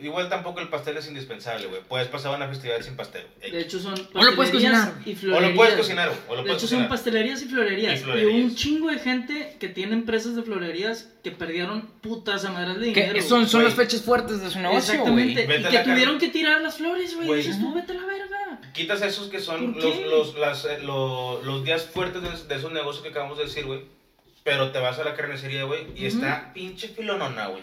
Speaker 1: Igual tampoco el pastel es indispensable, güey. Puedes pasar una festividad sin pastel.
Speaker 3: De hecho son
Speaker 2: O lo puedes
Speaker 3: pastelerías
Speaker 2: cocinar.
Speaker 3: y
Speaker 1: o
Speaker 3: florerías.
Speaker 1: lo puedes cocinar, o lo
Speaker 3: De
Speaker 1: puedes
Speaker 3: hecho son pastelerías y florerías.
Speaker 1: Y
Speaker 3: un chingo de gente que tiene empresas de florerías que perdieron putas a madres de dinero.
Speaker 2: Que son, son
Speaker 1: güey.
Speaker 2: las fechas fuertes de su negocio,
Speaker 3: Exactamente.
Speaker 2: güey.
Speaker 3: Y que tuvieron que tirar las flores, güey. Dices tú, vete a la verga.
Speaker 1: Quitas esos que son
Speaker 3: ¿Por
Speaker 1: los, los, las, eh, lo- los días fuertes de, de esos negocios que acabamos de decir, güey. Pero te vas a la carnicería, güey, y está pinche filonona, güey.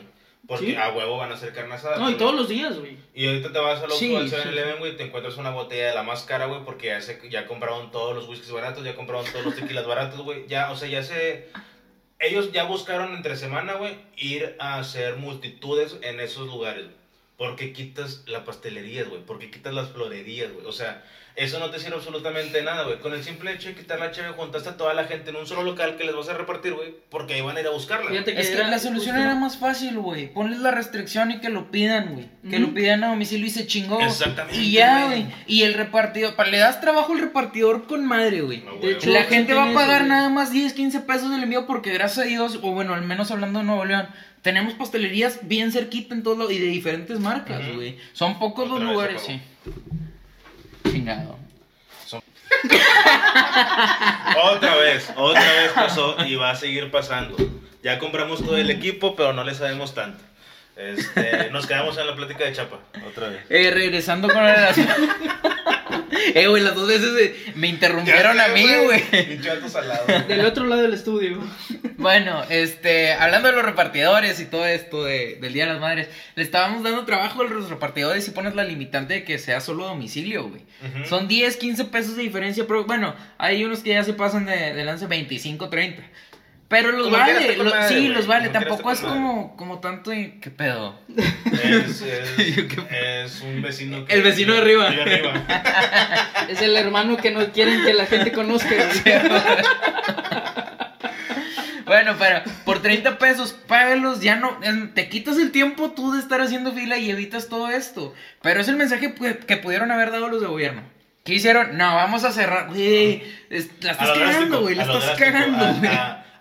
Speaker 1: Porque
Speaker 3: Sí.
Speaker 1: a huevo van a hacer carne asada.
Speaker 3: No, y
Speaker 1: güey.
Speaker 3: todos los días, güey.
Speaker 1: Y ahorita te vas a los
Speaker 2: Sí, sí,
Speaker 1: 7-Eleven, güey, te encuentras una botella de la más cara, güey, porque ya, se, ya compraron todos los whiskies baratos, ya compraron todos los tequilas baratos, güey. Ya, o sea, ya se... Ellos ya buscaron entre semana, güey, ir a hacer multitudes en esos lugares. güey. Porque quitas la pastelería, güey. Porque quitas las florerías, güey. O sea, eso no te sirve absolutamente nada, güey. Con el simple hecho de quitar la cheve, juntaste a toda la gente en un solo local que les vas a repartir, güey. Porque ahí van a ir a buscarla.
Speaker 3: Fíjate que
Speaker 2: Es que la solución
Speaker 3: justo-
Speaker 2: era más fácil, güey. Ponles la restricción y que lo pidan, güey. Que lo pidan a domicilio y se chingó.
Speaker 1: Exactamente,
Speaker 2: Y ya,
Speaker 1: güey.
Speaker 2: Y el repartidor, pa- le das trabajo al repartidor con madre, güey.
Speaker 1: A
Speaker 3: De
Speaker 1: huevo.
Speaker 3: hecho,
Speaker 2: La gente va a
Speaker 3: eso,
Speaker 2: pagar nada más 10, 15 pesos del envío porque gracias a Dios, o bueno, al menos hablando de Nuevo León, tenemos pastelerías bien cerquita en todo lo, y de diferentes marcas, güey. Son pocos
Speaker 1: Otra
Speaker 2: los lugares, sí. Chingado. *laughs*
Speaker 1: Otra vez, otra vez pasó y va a seguir pasando. Ya compramos todo el equipo, pero no le sabemos tanto. Este, nos quedamos en la plática de Chapa, otra vez.
Speaker 2: Eh, regresando con la relación. *laughs* *laughs* eh, güey, las dos veces eh, me interrumpieron a mí, güey. *laughs*
Speaker 3: Del otro lado del estudio.
Speaker 2: Bueno, este, hablando de los repartidores y todo esto de- del Día de las Madres, le estábamos dando trabajo a los repartidores y pones la limitante de que sea solo domicilio, güey. Son 10, 15 pesos de diferencia, pero bueno, hay unos que ya se pasan de, de lance 25, 30. Pero los
Speaker 1: Como
Speaker 2: vale, lo-
Speaker 1: madre,
Speaker 2: sí, los vale, tampoco es como, como tanto y qué pedo.
Speaker 1: Es, *laughs* es, es un vecino que-
Speaker 2: El vecino de arriba. *laughs*
Speaker 3: Es el hermano que no quieren que la gente conozca.
Speaker 2: Bueno, pero por 30 pesos, págalos, ya no, te quitas el tiempo tú de estar haciendo fila y evitas todo esto. Pero es el mensaje que, que pudieron haber dado los de gobierno. ¿Qué hicieron? No, vamos a cerrar, güey, la estás cagando, güey, la estás cagando, güey.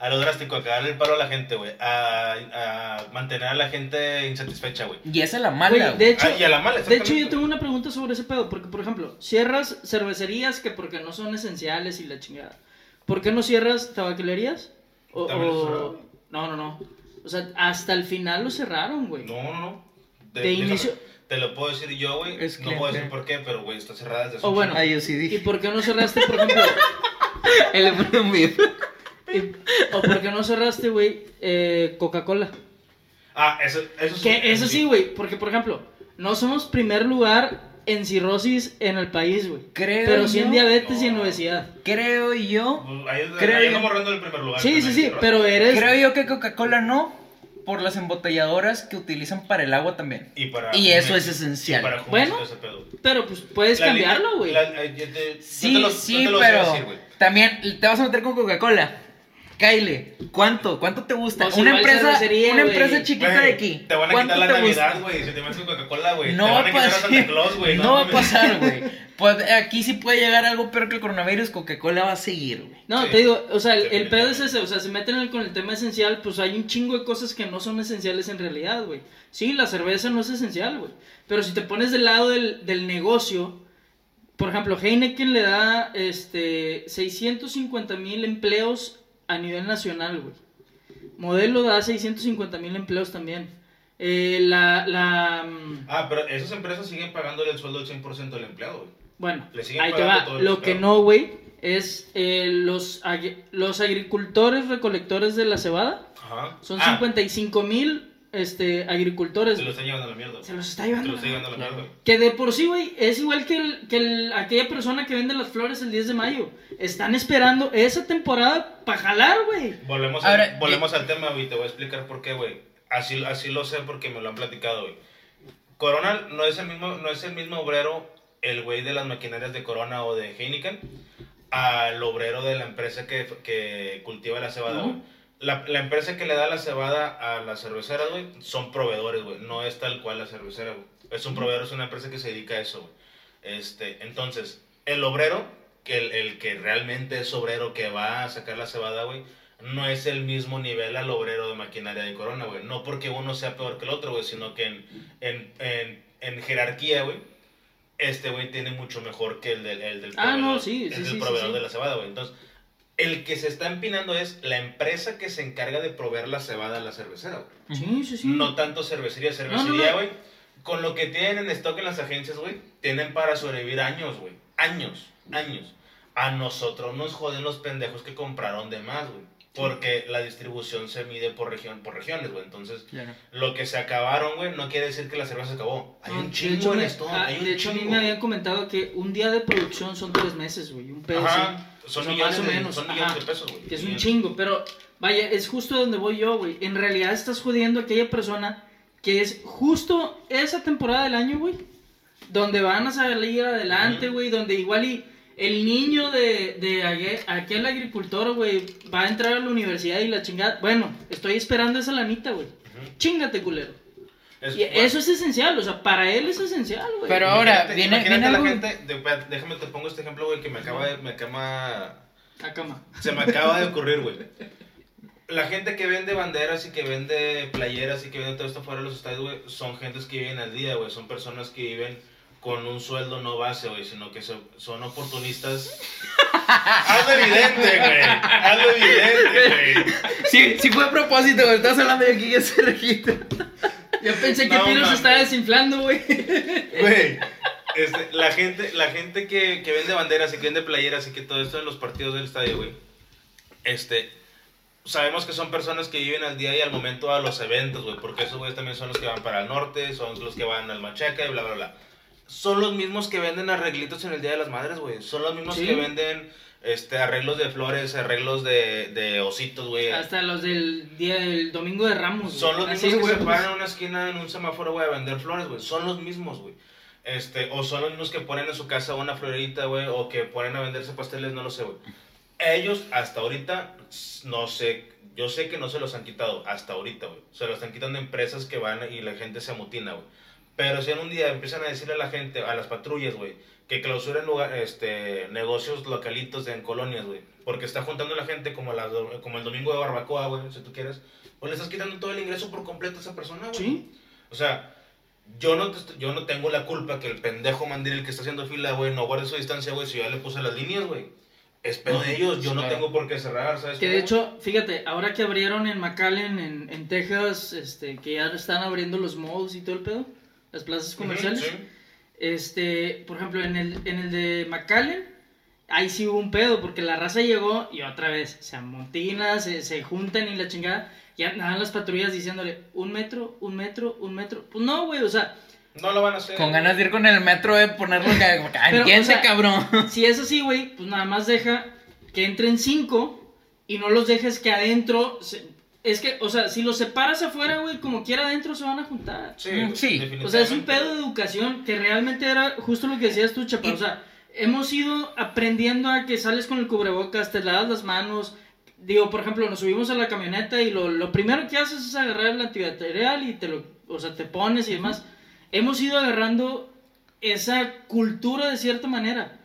Speaker 1: A- lo drástico, a cagarle el paro a la gente, güey. A, a mantener a la gente insatisfecha, güey.
Speaker 2: Y esa es la
Speaker 3: Güey,
Speaker 2: mala,
Speaker 3: de
Speaker 2: güey.
Speaker 3: hecho,
Speaker 1: Ah, y a la mala,
Speaker 3: de hecho, yo tengo una pregunta sobre ese pedo. Porque, por ejemplo, cierras cervecerías que porque no son esenciales y la chingada. ¿Por qué no cierras tabacalerías? O. No, no, no. O sea, hasta el final lo cerraron, güey.
Speaker 1: No, no, no.
Speaker 3: De inicio-
Speaker 1: Te lo puedo decir yo, güey.
Speaker 2: Es
Speaker 1: No puedo decir por qué, pero, güey, está cerrada desde hace
Speaker 3: O
Speaker 1: un
Speaker 3: bueno.
Speaker 2: Ah, yo sí
Speaker 3: ¿Y
Speaker 2: dije.
Speaker 3: por qué no cerraste, por ejemplo? *laughs*
Speaker 2: Él le pone un beat.
Speaker 3: ¿O por qué no cerraste, güey, eh, Coca-Cola?
Speaker 1: Ah, eso, eso sí.
Speaker 3: Que eso sí, güey, porque por ejemplo, no somos primer lugar en cirrosis en el país, güey.
Speaker 2: Creo
Speaker 3: Pero sí en
Speaker 2: yo-
Speaker 3: diabetes y en obesidad.
Speaker 2: Creo yo.
Speaker 1: Pues ahí,
Speaker 2: Creo
Speaker 1: ahí
Speaker 2: yo-
Speaker 1: el primer lugar.
Speaker 3: Sí, sí, sí, pero eres...
Speaker 2: Creo yo que Coca-Cola no. Por las embotelladoras que utilizan para el agua también.
Speaker 1: Y, para
Speaker 2: Y eso es esencial.
Speaker 1: para Jumex
Speaker 3: Bueno,
Speaker 1: ese pedo.
Speaker 3: Pero pues puedes
Speaker 1: La línea-
Speaker 3: cambiarlo, güey.
Speaker 1: la- eh, yo te- yo
Speaker 2: Sí,
Speaker 1: te lo- yo
Speaker 2: sí,
Speaker 1: te lo sé
Speaker 2: pero
Speaker 1: decir, güey.
Speaker 2: también te vas a meter con Coca-Cola. Kyle, ¿cuánto? ¿Cuánto te gusta?
Speaker 3: Pues
Speaker 2: una empresa,
Speaker 3: cervecería,
Speaker 2: una empresa chiquita de aquí.
Speaker 1: Te van a
Speaker 2: ¿Cuánto
Speaker 1: quitar la? Navidad, güey. Si te metes con Coca-Cola, güey.
Speaker 2: No
Speaker 1: te
Speaker 2: va
Speaker 1: van
Speaker 2: a
Speaker 1: a quitar a. Santa Claus, güey. *laughs*
Speaker 2: No, va a pasar, güey. Pues aquí sí puede llegar algo peor que el coronavirus. Coca-Cola va a seguir, güey.
Speaker 3: No,
Speaker 1: Sí.
Speaker 3: te digo, o sea, el, el pedo es ese, o sea, se meten con el tema esencial, pues hay un chingo de cosas que no son esenciales en realidad, güey. Sí, la cerveza no es esencial, güey. Pero si te pones del lado del, del negocio, por ejemplo, Heineken le da este 650 mil empleos a nivel nacional, güey. Modelo da 650 mil empleos también. Eh, la, la, mm,
Speaker 1: Ah, pero esas empresas siguen pagándole el sueldo del 100% del empleado, güey.
Speaker 3: Bueno, ahí te va. Lo que no, güey, es eh, los, ag- los agricultores recolectores de la cebada.
Speaker 1: Ajá.
Speaker 3: Son
Speaker 1: Ah,
Speaker 3: 55 mil este, agricultores.
Speaker 1: Se lo están llevando a la mierda.
Speaker 3: Se los está
Speaker 1: Se
Speaker 3: llevando.
Speaker 1: lo está llevando a la mierda.
Speaker 3: Que de por sí, güey, es igual que, el, que el- aquella persona que vende las flores el 10 de mayo. Están esperando esa temporada para jalar, güey.
Speaker 1: Volvemos,
Speaker 2: Ahora,
Speaker 1: volvemos al tema, güey. Te voy a explicar por qué, güey. Así, así lo sé porque me lo han platicado, güey. Corona no es el mismo, no es el mismo obrero, el güey de las maquinarias de Corona o de Heineken, al obrero de la empresa que, que cultiva la cebada, güey. La, la empresa que le da la cebada a las cerveceras, güey, son proveedores, güey. No es tal cual la cervecera, güey. Es un proveedor, es una empresa que se dedica a eso, güey. Este, entonces, el obrero, que el, el que realmente es obrero que va a sacar la cebada, güey, no es el mismo nivel al obrero de maquinaria de Corona, güey. No porque uno sea peor que el otro, güey, sino que en, en, en, en jerarquía, güey, este güey tiene mucho mejor que el del, el del
Speaker 3: Ah, no,
Speaker 1: proveedor,
Speaker 3: sí,
Speaker 1: el
Speaker 3: sí,
Speaker 1: del
Speaker 3: sí,
Speaker 1: proveedor
Speaker 3: sí, sí.
Speaker 1: de la cebada, güey. Entonces, el que se está empinando es la empresa que se encarga de proveer la cebada a la cervecera, güey.
Speaker 3: Sí, sí, sí.
Speaker 1: No tanto cervecería.
Speaker 3: no,
Speaker 1: Cervecería,
Speaker 3: no.
Speaker 1: güey, con lo que tienen en stock en las agencias, güey, tienen para sobrevivir años, güey. Años, años. A nosotros nos joden los pendejos que compraron de más, güey. Porque la distribución se mide por región, por regiones, güey. Entonces,
Speaker 2: Claro.
Speaker 1: lo que se acabaron, güey, no quiere decir que la cerveza se acabó. Hay
Speaker 3: No,
Speaker 1: un
Speaker 3: de
Speaker 1: chingo
Speaker 3: hecho,
Speaker 1: en stock,
Speaker 3: ah,
Speaker 1: hay un
Speaker 3: de hecho, a mí
Speaker 1: chingo.
Speaker 3: me habían comentado que un día de producción son tres meses, güey. Un pedo así.
Speaker 1: Ajá, son millones,
Speaker 3: más o
Speaker 1: de,
Speaker 3: menos,
Speaker 1: son millones
Speaker 3: ajá.
Speaker 1: de pesos, güey.
Speaker 3: Que es un chingo, pero vaya, es justo donde voy yo, güey. En realidad estás jodiendo a aquella persona que es justo esa temporada del año, güey. Donde van a salir adelante, güey. Donde igual y el niño de, de aquel agricultor, güey, va a entrar a la universidad y la chingada. Bueno, estoy esperando esa lanita, güey. Chingate, culero.
Speaker 1: Es-
Speaker 3: Y eso es esencial, o sea, para él es esencial, güey.
Speaker 2: Pero ahora,
Speaker 1: Imagínate-
Speaker 2: viene,
Speaker 1: imagínate
Speaker 2: viene
Speaker 1: la
Speaker 2: algo...
Speaker 1: gente, de- déjame te pongo este ejemplo, güey, que me acaba de, me acaba,
Speaker 3: A cama.
Speaker 1: se me acaba de ocurrir, güey. *laughs* La gente que vende banderas y que vende playeras y que vende todo esto fuera de los estadios, güey, son gentes que viven al día, güey. Son personas que viven con un sueldo no base, güey, sino que so- son oportunistas. *laughs* Hazlo evidente, güey. Hazlo evidente, güey.
Speaker 2: Sí, sí fue a propósito, güey. Estás hablando de aquí que se registra.
Speaker 3: Yo pensé que
Speaker 1: No,
Speaker 3: se estaba desinflando, güey.
Speaker 1: Güey, este, la gente, la gente que, que vende banderas y que vende playeras y que todo esto en los partidos del estadio, güey. Este, sabemos que son personas que viven al día y al momento a los eventos, güey, porque esos güeyes también son los que van para el norte, son los que van al Machaca y bla, bla, bla. Son los mismos que venden arreglitos en el Día de las Madres, güey. Son los mismos
Speaker 3: Sí.
Speaker 1: que venden este, arreglos de flores, arreglos de, de ositos, güey.
Speaker 3: Hasta los del día del domingo de Ramos.
Speaker 1: Son los
Speaker 3: güey.
Speaker 1: mismos
Speaker 3: Así,
Speaker 1: que
Speaker 3: güey,
Speaker 1: se paran en una esquina en un semáforo, güey, a vender flores, güey. Son los mismos, güey. Este, o son los mismos que ponen en su casa una florita, güey, o que ponen a venderse pasteles, no lo sé, güey. Ellos, hasta ahorita, no sé, yo sé que no se los han quitado, hasta ahorita, güey. Se los están quitando empresas que van y la gente se amutina, güey. Pero si en un día empiezan a decirle a la gente, a las patrullas, güey, que clausuren lugar, este, negocios localitos en colonias, güey. Porque está juntando la gente como, la, como el domingo de barbacoa, güey, si tú quieres. Pues le estás quitando todo el ingreso por completo a esa persona, güey.
Speaker 3: Sí.
Speaker 1: O sea, yo no, yo no tengo la culpa que el pendejo mandil que está haciendo fila, güey, no guarde su distancia, güey, si ya le puse las líneas, güey. es pedo de ellos, yo no tengo por qué cerrar, ¿sabes?
Speaker 3: Que
Speaker 1: cómo?
Speaker 3: de hecho, fíjate, ahora que abrieron en McAllen, en, en Texas, este, que ya están abriendo los malls y todo el pedo, las plazas comerciales.
Speaker 1: sí.
Speaker 3: Este, por ejemplo, en el, en el de McAllen, ahí sí hubo un pedo, porque la raza llegó y otra vez se amontina, se, se juntan y la chingada, y andaban las patrullas diciéndole, un metro, un metro, un metro. Pues no, güey, o sea,
Speaker 1: No lo van a hacer.
Speaker 2: Con ganas de ir con el metro de ponerlo que. *laughs*
Speaker 3: Pero,
Speaker 2: ¿Quién
Speaker 3: o sea,
Speaker 2: cabrón? *laughs*
Speaker 3: si es así, güey, pues nada más deja que entren cinco y no los dejes que adentro. se- Es que, o sea, si los separas afuera, güey, como quiera adentro se van a juntar.
Speaker 1: Sí,
Speaker 2: sí.
Speaker 1: definitivamente.
Speaker 3: O sea, es un pedo de educación que realmente era justo lo que decías tú, Chapa. O sea, hemos ido aprendiendo a que sales con el cubrebocas, te lavas las manos. Digo, por ejemplo, nos subimos a la camioneta y lo, lo primero que haces es agarrar el antibacterial y te lo, o sea, te pones y demás. Hemos ido agarrando esa cultura de cierta manera.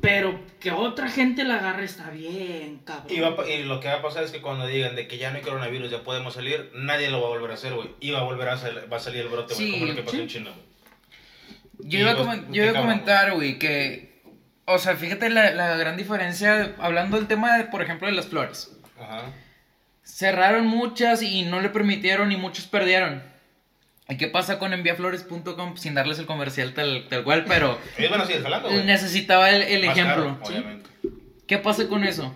Speaker 3: Pero que otra gente la agarre está bien, cabrón.
Speaker 1: Y, va y lo que va a pasar es que cuando digan de que ya no hay coronavirus, ya podemos salir, nadie lo va a volver a hacer, güey. Y va a volver a, sal- va a salir el brote, güey,
Speaker 2: Sí,
Speaker 1: como lo que pasó
Speaker 3: sí.
Speaker 1: en China, güey.
Speaker 2: Yo iba
Speaker 1: vos, ¿qué
Speaker 2: yo iba a comentar, güey, que. O sea, fíjate la, la gran diferencia. Hablando del tema, de, por ejemplo, de las flores.
Speaker 1: Ajá.
Speaker 2: Cerraron muchas y no le permitieron y muchos perdieron. ¿Y qué pasa con enviaflores.com? Sin darles el comercial tal, tal cual, pero *laughs*
Speaker 1: jalando, güey.
Speaker 2: necesitaba el, el ejemplo.
Speaker 1: caro, obviamente.
Speaker 2: ¿Qué pasa con eso?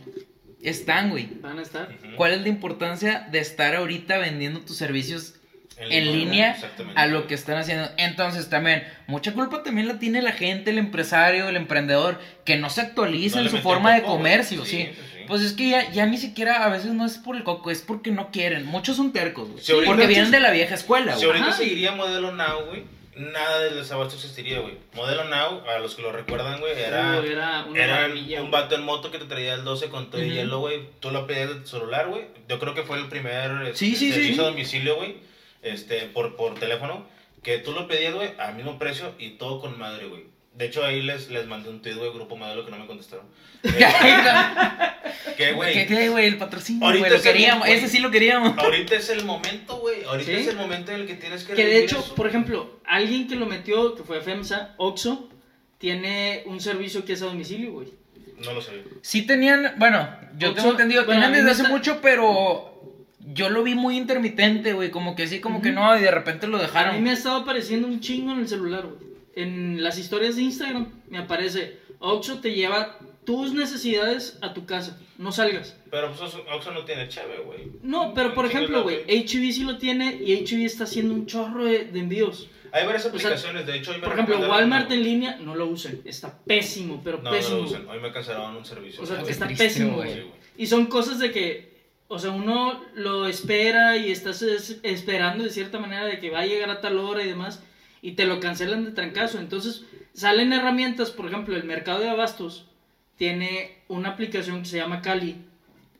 Speaker 2: Están, güey.
Speaker 3: Van a estar.
Speaker 1: Ujú.
Speaker 2: ¿Cuál es la importancia de estar ahorita vendiendo tus servicios en línea a lo que están haciendo. Entonces también, mucha culpa también la tiene la gente, el empresario, el emprendedor, que no se actualiza
Speaker 1: No
Speaker 2: en su forma de comercio,
Speaker 1: Sí,
Speaker 2: sí.
Speaker 1: Sí.
Speaker 2: Pues es que ya, ya ni siquiera a veces no es por el coco, es porque no quieren. Muchos son tercos, güey.
Speaker 1: Sí, ahorita-
Speaker 2: porque vienen de la vieja escuela,
Speaker 1: Si
Speaker 2: güey.
Speaker 1: ahorita
Speaker 3: Ajá.
Speaker 1: seguiría Modelo Now, güey, nada del desabasto existiría, güey. Modelo Now, a los que lo recuerdan, güey, era,
Speaker 3: era una
Speaker 1: era
Speaker 3: maravilla,
Speaker 1: un vato en moto que te traía el 12 con todo
Speaker 3: Ujú.
Speaker 1: hielo, güey. Tú lo pedías de tu celular, güey. Yo creo que fue el primer este,
Speaker 2: Sí,
Speaker 1: servicio a domicilio, güey, este, por, por teléfono. Que tú lo pedías, güey, al mismo precio y todo con madre, güey. De hecho, ahí les, les mandé un tweet, güey, grupo modelo que no me contestaron. *laughs* Eh, que,
Speaker 2: ¿Qué,
Speaker 1: güey,
Speaker 2: qué, güey? El patrocinio,
Speaker 1: Ahorita
Speaker 2: güey. Lo queríamos, ese sí lo queríamos.
Speaker 1: ahorita es el momento, güey. Ahorita
Speaker 3: ¿Sí?
Speaker 1: es el momento en el que tienes que
Speaker 3: Que de hecho,
Speaker 1: eso.
Speaker 3: por ejemplo, alguien que lo metió, que fue FEMSA, Oxo, tiene un servicio que es a domicilio, güey.
Speaker 1: No lo sabía.
Speaker 2: Sí tenían, bueno, yo tengo entendido,
Speaker 3: bueno,
Speaker 2: tenían
Speaker 3: a
Speaker 2: desde hace
Speaker 3: está-
Speaker 2: mucho, pero yo lo vi muy intermitente, güey. Como que sí, como que no, y de repente lo
Speaker 3: A
Speaker 2: dejaron.
Speaker 3: mí me ha estado apareciendo un chingo en el celular, güey. En las historias de Instagram me aparece, Oxo te lleva tus necesidades a tu casa, no salgas.
Speaker 1: Pero pues Oxxo Oxxo no tiene cheve, güey.
Speaker 3: No, pero por ejemplo, güey, HEB sí lo tiene y HEB está haciendo un chorro de, de envíos.
Speaker 1: Hay varias
Speaker 3: sea,
Speaker 1: aplicaciones, de hecho hoy me
Speaker 3: Por ejemplo, Walmart en línea, no lo usen. Está pésimo, pero
Speaker 1: No, no
Speaker 3: pésimo.
Speaker 1: lo usan. Hoy me cancelaron un servicio.
Speaker 3: O sea, está
Speaker 2: triste,
Speaker 3: pésimo,
Speaker 2: güey.
Speaker 3: Y son cosas de que, o sea, uno lo espera y estás es- esperando de cierta manera de que va a llegar a tal hora y demás, y te lo cancelan de trancazo. Entonces, salen herramientas, por ejemplo, el mercado de abastos tiene una aplicación que se llama Cali,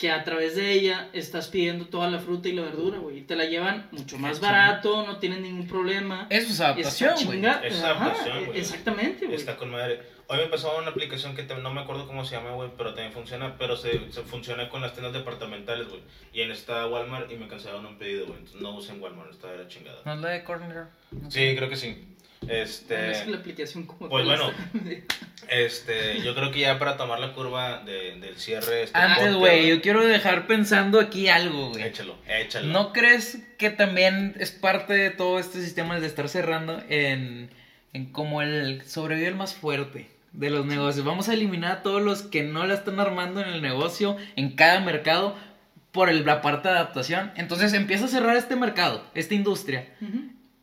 Speaker 3: que a través de ella estás pidiendo toda la fruta y la verdura, güey, y te la llevan mucho más barato, no tienen ningún problema.
Speaker 2: Eso es adaptación, güey.
Speaker 3: chinga-
Speaker 1: Es adaptación, güey.
Speaker 3: Exactamente, güey.
Speaker 1: Está con madre. Hoy me pasó una aplicación que te- no me acuerdo cómo se llama, güey, pero también funciona, pero se, se funciona con las tiendas departamentales, güey. Y en esta Walmart y me cancelaron un pedido, güey. Entonces no usen Walmart, está de la chingada.
Speaker 2: ¿No es la de Corner? No sé.
Speaker 1: Sí, creo que sí. Este,
Speaker 3: Es la aplicación como
Speaker 1: pues bueno. *laughs* este, yo creo que ya para tomar la curva de- del cierre este
Speaker 2: Antes, güey, yo quiero dejar pensando aquí algo, güey.
Speaker 1: échalo, échalo.
Speaker 2: ¿No crees que también es parte de todo este sistema de estar cerrando en, en como el sobrevive el más fuerte de los negocios? Vamos a eliminar a todos los que no la están armando en el negocio, en cada mercado, por el- la parte de adaptación. Entonces empieza a cerrar este mercado, esta industria.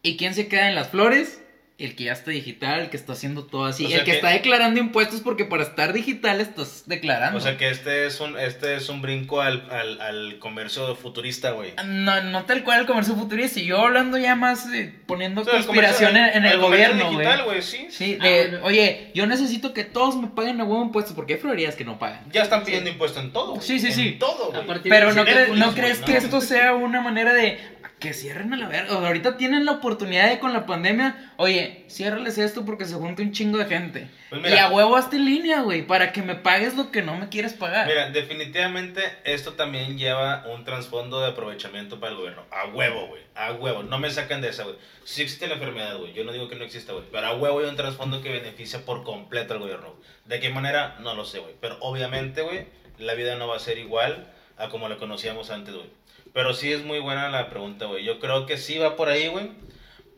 Speaker 2: ¿Y quién se queda en las flores? El que ya está digital, el que está haciendo todo así.
Speaker 1: O sea
Speaker 2: el que,
Speaker 1: que-
Speaker 2: está declarando impuestos porque para estar digital estás declarando.
Speaker 1: O sea que este es un, este es un brinco al, al, al comercio futurista, güey.
Speaker 2: No, no tal cual el comercio futurista. y Yo hablando ya más eh, poniendo
Speaker 1: O sea, el comercio-
Speaker 2: en, en el,
Speaker 1: comercio
Speaker 2: gobierno, güey.
Speaker 1: digital, güey, sí.
Speaker 2: Sí,
Speaker 3: Ah,
Speaker 2: de,
Speaker 3: bueno.
Speaker 2: oye, yo necesito que todos me paguen a huevo impuestos porque hay florerías que no pagan.
Speaker 1: Ya están pidiendo impuesto en todo. güey.
Speaker 2: Sí, sí,
Speaker 1: En
Speaker 2: sí.
Speaker 1: todo, güey.
Speaker 2: Pero ¿no,
Speaker 1: sí,
Speaker 2: crees-
Speaker 1: Netflix,
Speaker 2: ¿no crees
Speaker 1: no.
Speaker 2: que esto sea una manera de que cierren a la verga. Ahorita tienen la oportunidad de con la pandemia, oye, ciérrales esto porque se junta un chingo de gente.
Speaker 1: Pues mira.
Speaker 2: y a huevo hasta en línea, güey, para que me pagues lo que no me quieres pagar.
Speaker 1: Mira, definitivamente esto también lleva un trasfondo de aprovechamiento para el gobierno. A huevo, güey. A huevo. No me sacan de esa, güey. Sí existe la enfermedad, güey. Yo no digo que no exista, güey. Pero a huevo hay un trasfondo que beneficia por completo al gobierno. ¿De qué manera? No lo sé, güey. Pero obviamente, güey, la vida no va a ser igual a como la conocíamos antes, güey. Pero sí es muy buena la pregunta, güey. Yo creo que sí va por ahí, güey.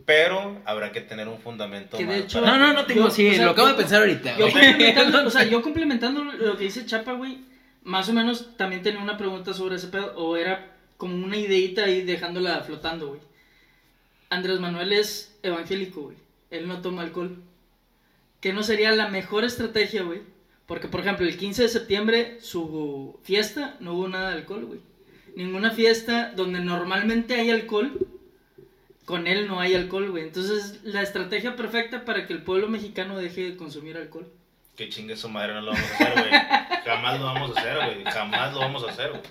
Speaker 1: Pero habrá que tener un fundamento
Speaker 3: Que de
Speaker 1: más
Speaker 3: hecho-
Speaker 1: para-
Speaker 2: no, no, no tengo,
Speaker 3: Yo-
Speaker 2: sí,
Speaker 3: o sea,
Speaker 2: lo acabo de pensar ahorita.
Speaker 3: Yo
Speaker 2: güey.
Speaker 3: complementando, o sea, *laughs* yo complementando lo que dice Chapa, güey, más o menos también tenía una pregunta sobre ese pedo, o era como una ideita ahí dejándola flotando, güey. Andrés Manuel es evangélico, güey. Él no toma alcohol. ¿Qué no sería la mejor estrategia, güey? Porque, por ejemplo, el 15 de septiembre, su fiesta, no hubo nada de alcohol, güey. Ninguna fiesta donde normalmente hay alcohol, con él no hay alcohol, güey. Entonces, la estrategia perfecta para que el pueblo mexicano deje de consumir alcohol.
Speaker 1: Que chingue su madre, no lo vamos a hacer, güey. Jamás lo vamos a hacer, güey. Jamás lo vamos a hacer, güey.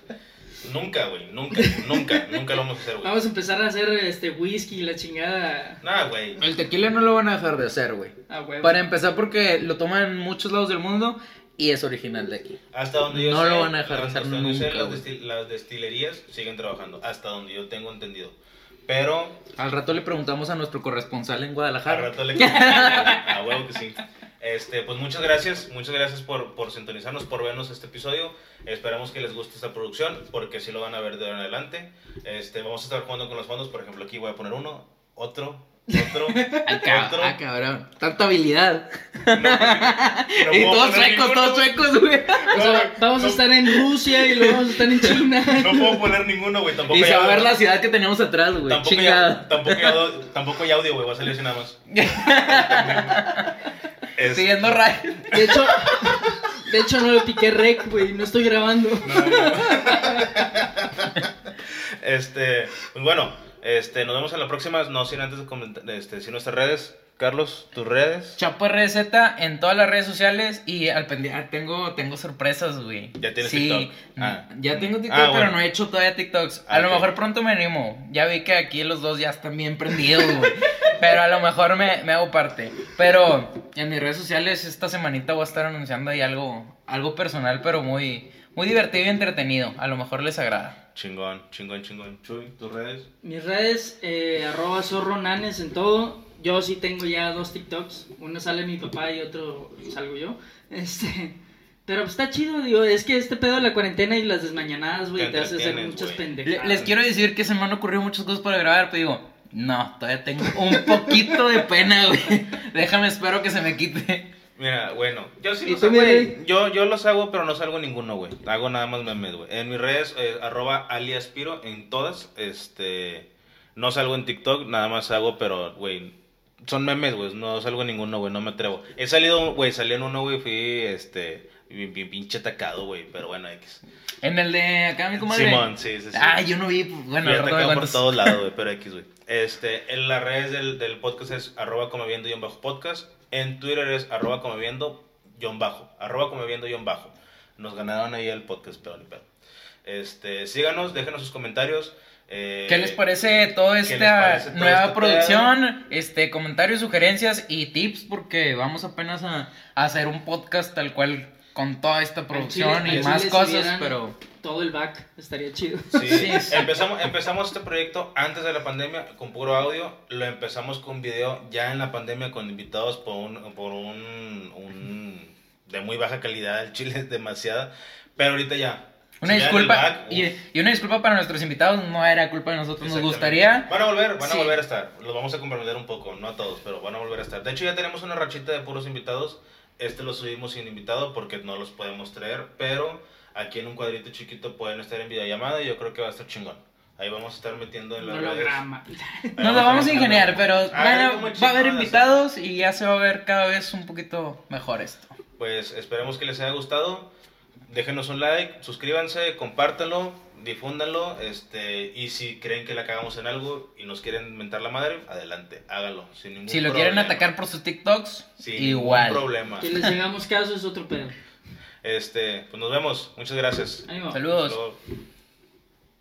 Speaker 1: Nunca, güey. Nunca, nunca, nunca lo vamos a hacer, güey.
Speaker 3: Vamos a empezar a hacer este whisky y la chingada
Speaker 1: Nada, güey.
Speaker 2: El tequila no lo van a dejar de hacer, güey.
Speaker 3: a huevo.
Speaker 2: Para empezar, porque lo toman en muchos lados del mundo y es original de aquí.
Speaker 1: Hasta donde yo
Speaker 2: No
Speaker 1: sé,
Speaker 2: lo van a dejar hacer
Speaker 1: yo sé,
Speaker 2: nunca,
Speaker 1: las, destil- las destilerías siguen trabajando. Hasta donde yo tengo entendido. Pero,
Speaker 2: Al rato le preguntamos a nuestro corresponsal en
Speaker 1: al
Speaker 2: Guadalajara.
Speaker 1: rato le. *laughs* A huevo que sí. Este, pues muchas gracias, muchas gracias por, por sintonizarnos, por vernos este episodio. Esperamos que les guste esta producción, porque sí lo van a ver de ahora en adelante. Este, vamos a estar jugando con los fondos, por ejemplo, aquí voy a poner uno, otro, otro, *laughs*
Speaker 2: Ay, cab-
Speaker 1: otro.
Speaker 2: ah, cabrón. Tanta habilidad.
Speaker 1: No *laughs*
Speaker 2: y todos suecos,
Speaker 1: ninguno,
Speaker 2: todos suecos, güey.
Speaker 3: O sea, vamos a estar en Rusia y luego vamos a estar en China. *laughs*
Speaker 1: No puedo poner ninguno, güey. Tampoco
Speaker 2: Y se
Speaker 1: hay
Speaker 2: va a ver
Speaker 1: audio.
Speaker 2: la ciudad que tenemos atrás, güey.
Speaker 1: Tampoco tampoco, hay audio, tampoco hay audio, güey. Va a salir así nada más. Es-
Speaker 2: Siguiendo Ray.
Speaker 3: De hecho, de hecho no le piqué rec, güey, no estoy grabando.
Speaker 1: No, no. Este, pues bueno, este, nos vemos en la próxima. No sin antes de comentar, este, sin nuestras redes. Carlos, tus redes.
Speaker 2: Chapo RZ en todas las redes sociales y al pendiente tengo, tengo sorpresas, güey.
Speaker 1: Ya tienes
Speaker 2: sí,
Speaker 1: TikTok. Ah.
Speaker 2: Ya tengo TikTok,
Speaker 1: Ah,
Speaker 2: pero no he hecho todavía TikToks. A
Speaker 1: Ah,
Speaker 2: lo mejor pronto me animo. Ya vi que aquí los dos ya están bien prendidos, güey. pero a lo mejor me, me hago parte. Pero en mis redes sociales esta semanita voy a estar anunciando ahí algo, algo personal, pero muy, muy divertido y entretenido. A lo mejor les agrada.
Speaker 1: Chingón, chingón, chingón. Chuy, tus redes.
Speaker 3: Mis redes, eh, arroba zorro nanes en todo. Yo sí tengo ya dos TikToks. Uno sale mi papá y otro salgo yo. Este, pero pues está chido, digo, es que este pedo de la cuarentena y las desmañanadas, güey,
Speaker 1: Te
Speaker 3: te hace hacer muchas pendejadas.
Speaker 2: les quiero decir que se me han ocurrido muchas cosas para grabar, pero digo, no, todavía tengo un poquito de pena, güey. Déjame, espero que se me quite.
Speaker 1: Mira, bueno, yo sí
Speaker 3: ¿Y
Speaker 1: los hago, güey. Yo, yo los hago, pero no salgo ninguno, güey. Hago nada más memes, güey. En mis redes, eh, arroba aliaspiro, en todas. Este, no salgo en TikTok, nada más hago, pero, güey, son memes, güey. No salgo en ninguno, güey, no me atrevo. He salido, güey, salí en uno, güey, fui, este, bien, bien pinche atacado, güey, pero bueno, X.
Speaker 2: En el de acá, mi comadre.
Speaker 1: Simón, sí, sí, sí.
Speaker 2: Ah, yo no vi, pues, bueno,
Speaker 1: Fui atacado por todos lados, güey, pero X, güey. Este, en las redes del, del podcast es arroba comeviendo guion bajo podcast. En Twitter es arroba comeviendo guion bajo. Arroba comeviendo guion bajo. Nos ganaron ahí el podcast, pero ni pedo. Este, síganos, déjenos sus comentarios. eh,
Speaker 2: ¿Qué les parece toda esta
Speaker 1: parece
Speaker 2: nueva
Speaker 1: este
Speaker 2: producción? Este, comentarios, sugerencias y tips, porque vamos apenas a, a hacer un podcast tal cual con toda esta producción
Speaker 3: chile-
Speaker 2: y más cosas, pero...
Speaker 3: Todo el back estaría chido.
Speaker 1: Sí,
Speaker 2: Sí, sí.
Speaker 1: Empezamos, empezamos este proyecto antes de la pandemia con puro audio. Lo empezamos con video ya en la pandemia con invitados por un, por un, un de muy baja calidad. El chile es demasiada. Pero ahorita ya.
Speaker 2: Una disculpa,
Speaker 1: back,
Speaker 2: y, y una disculpa para nuestros invitados, no era culpa de nosotros, nos gustaría...
Speaker 1: Van a volver, van a
Speaker 2: Sí.
Speaker 1: volver a estar. Los vamos a comprometer un poco, no a todos, pero van a volver a estar. De hecho, ya tenemos una rachita de puros invitados. Este lo subimos sin invitado porque no los podemos traer, pero aquí en un cuadrito chiquito pueden estar en videollamada y yo creo que va a estar chingón. Ahí vamos a estar metiendo en redes.
Speaker 3: Holograma.
Speaker 1: Ahí *laughs*
Speaker 2: Nos la vamos a ingeniar, pero
Speaker 1: Ah,
Speaker 2: va a haber invitados y ya se va a ver cada vez un poquito mejor esto.
Speaker 1: Pues esperemos que les haya gustado. Déjenos un like, suscríbanse, compártanlo, difúndanlo. Este, y si creen que la cagamos en algo y nos quieren mentar la madre, adelante, háganlo. Sin ningún
Speaker 2: Si lo quieren atacar por sus TikToks,
Speaker 1: Sin
Speaker 2: igual.
Speaker 1: ningún problema.
Speaker 3: Que les llegamos caso es otro pedo.
Speaker 1: Este, pues nos vemos. Muchas gracias.
Speaker 3: Ánimo.
Speaker 2: Saludos.
Speaker 1: Hasta luego.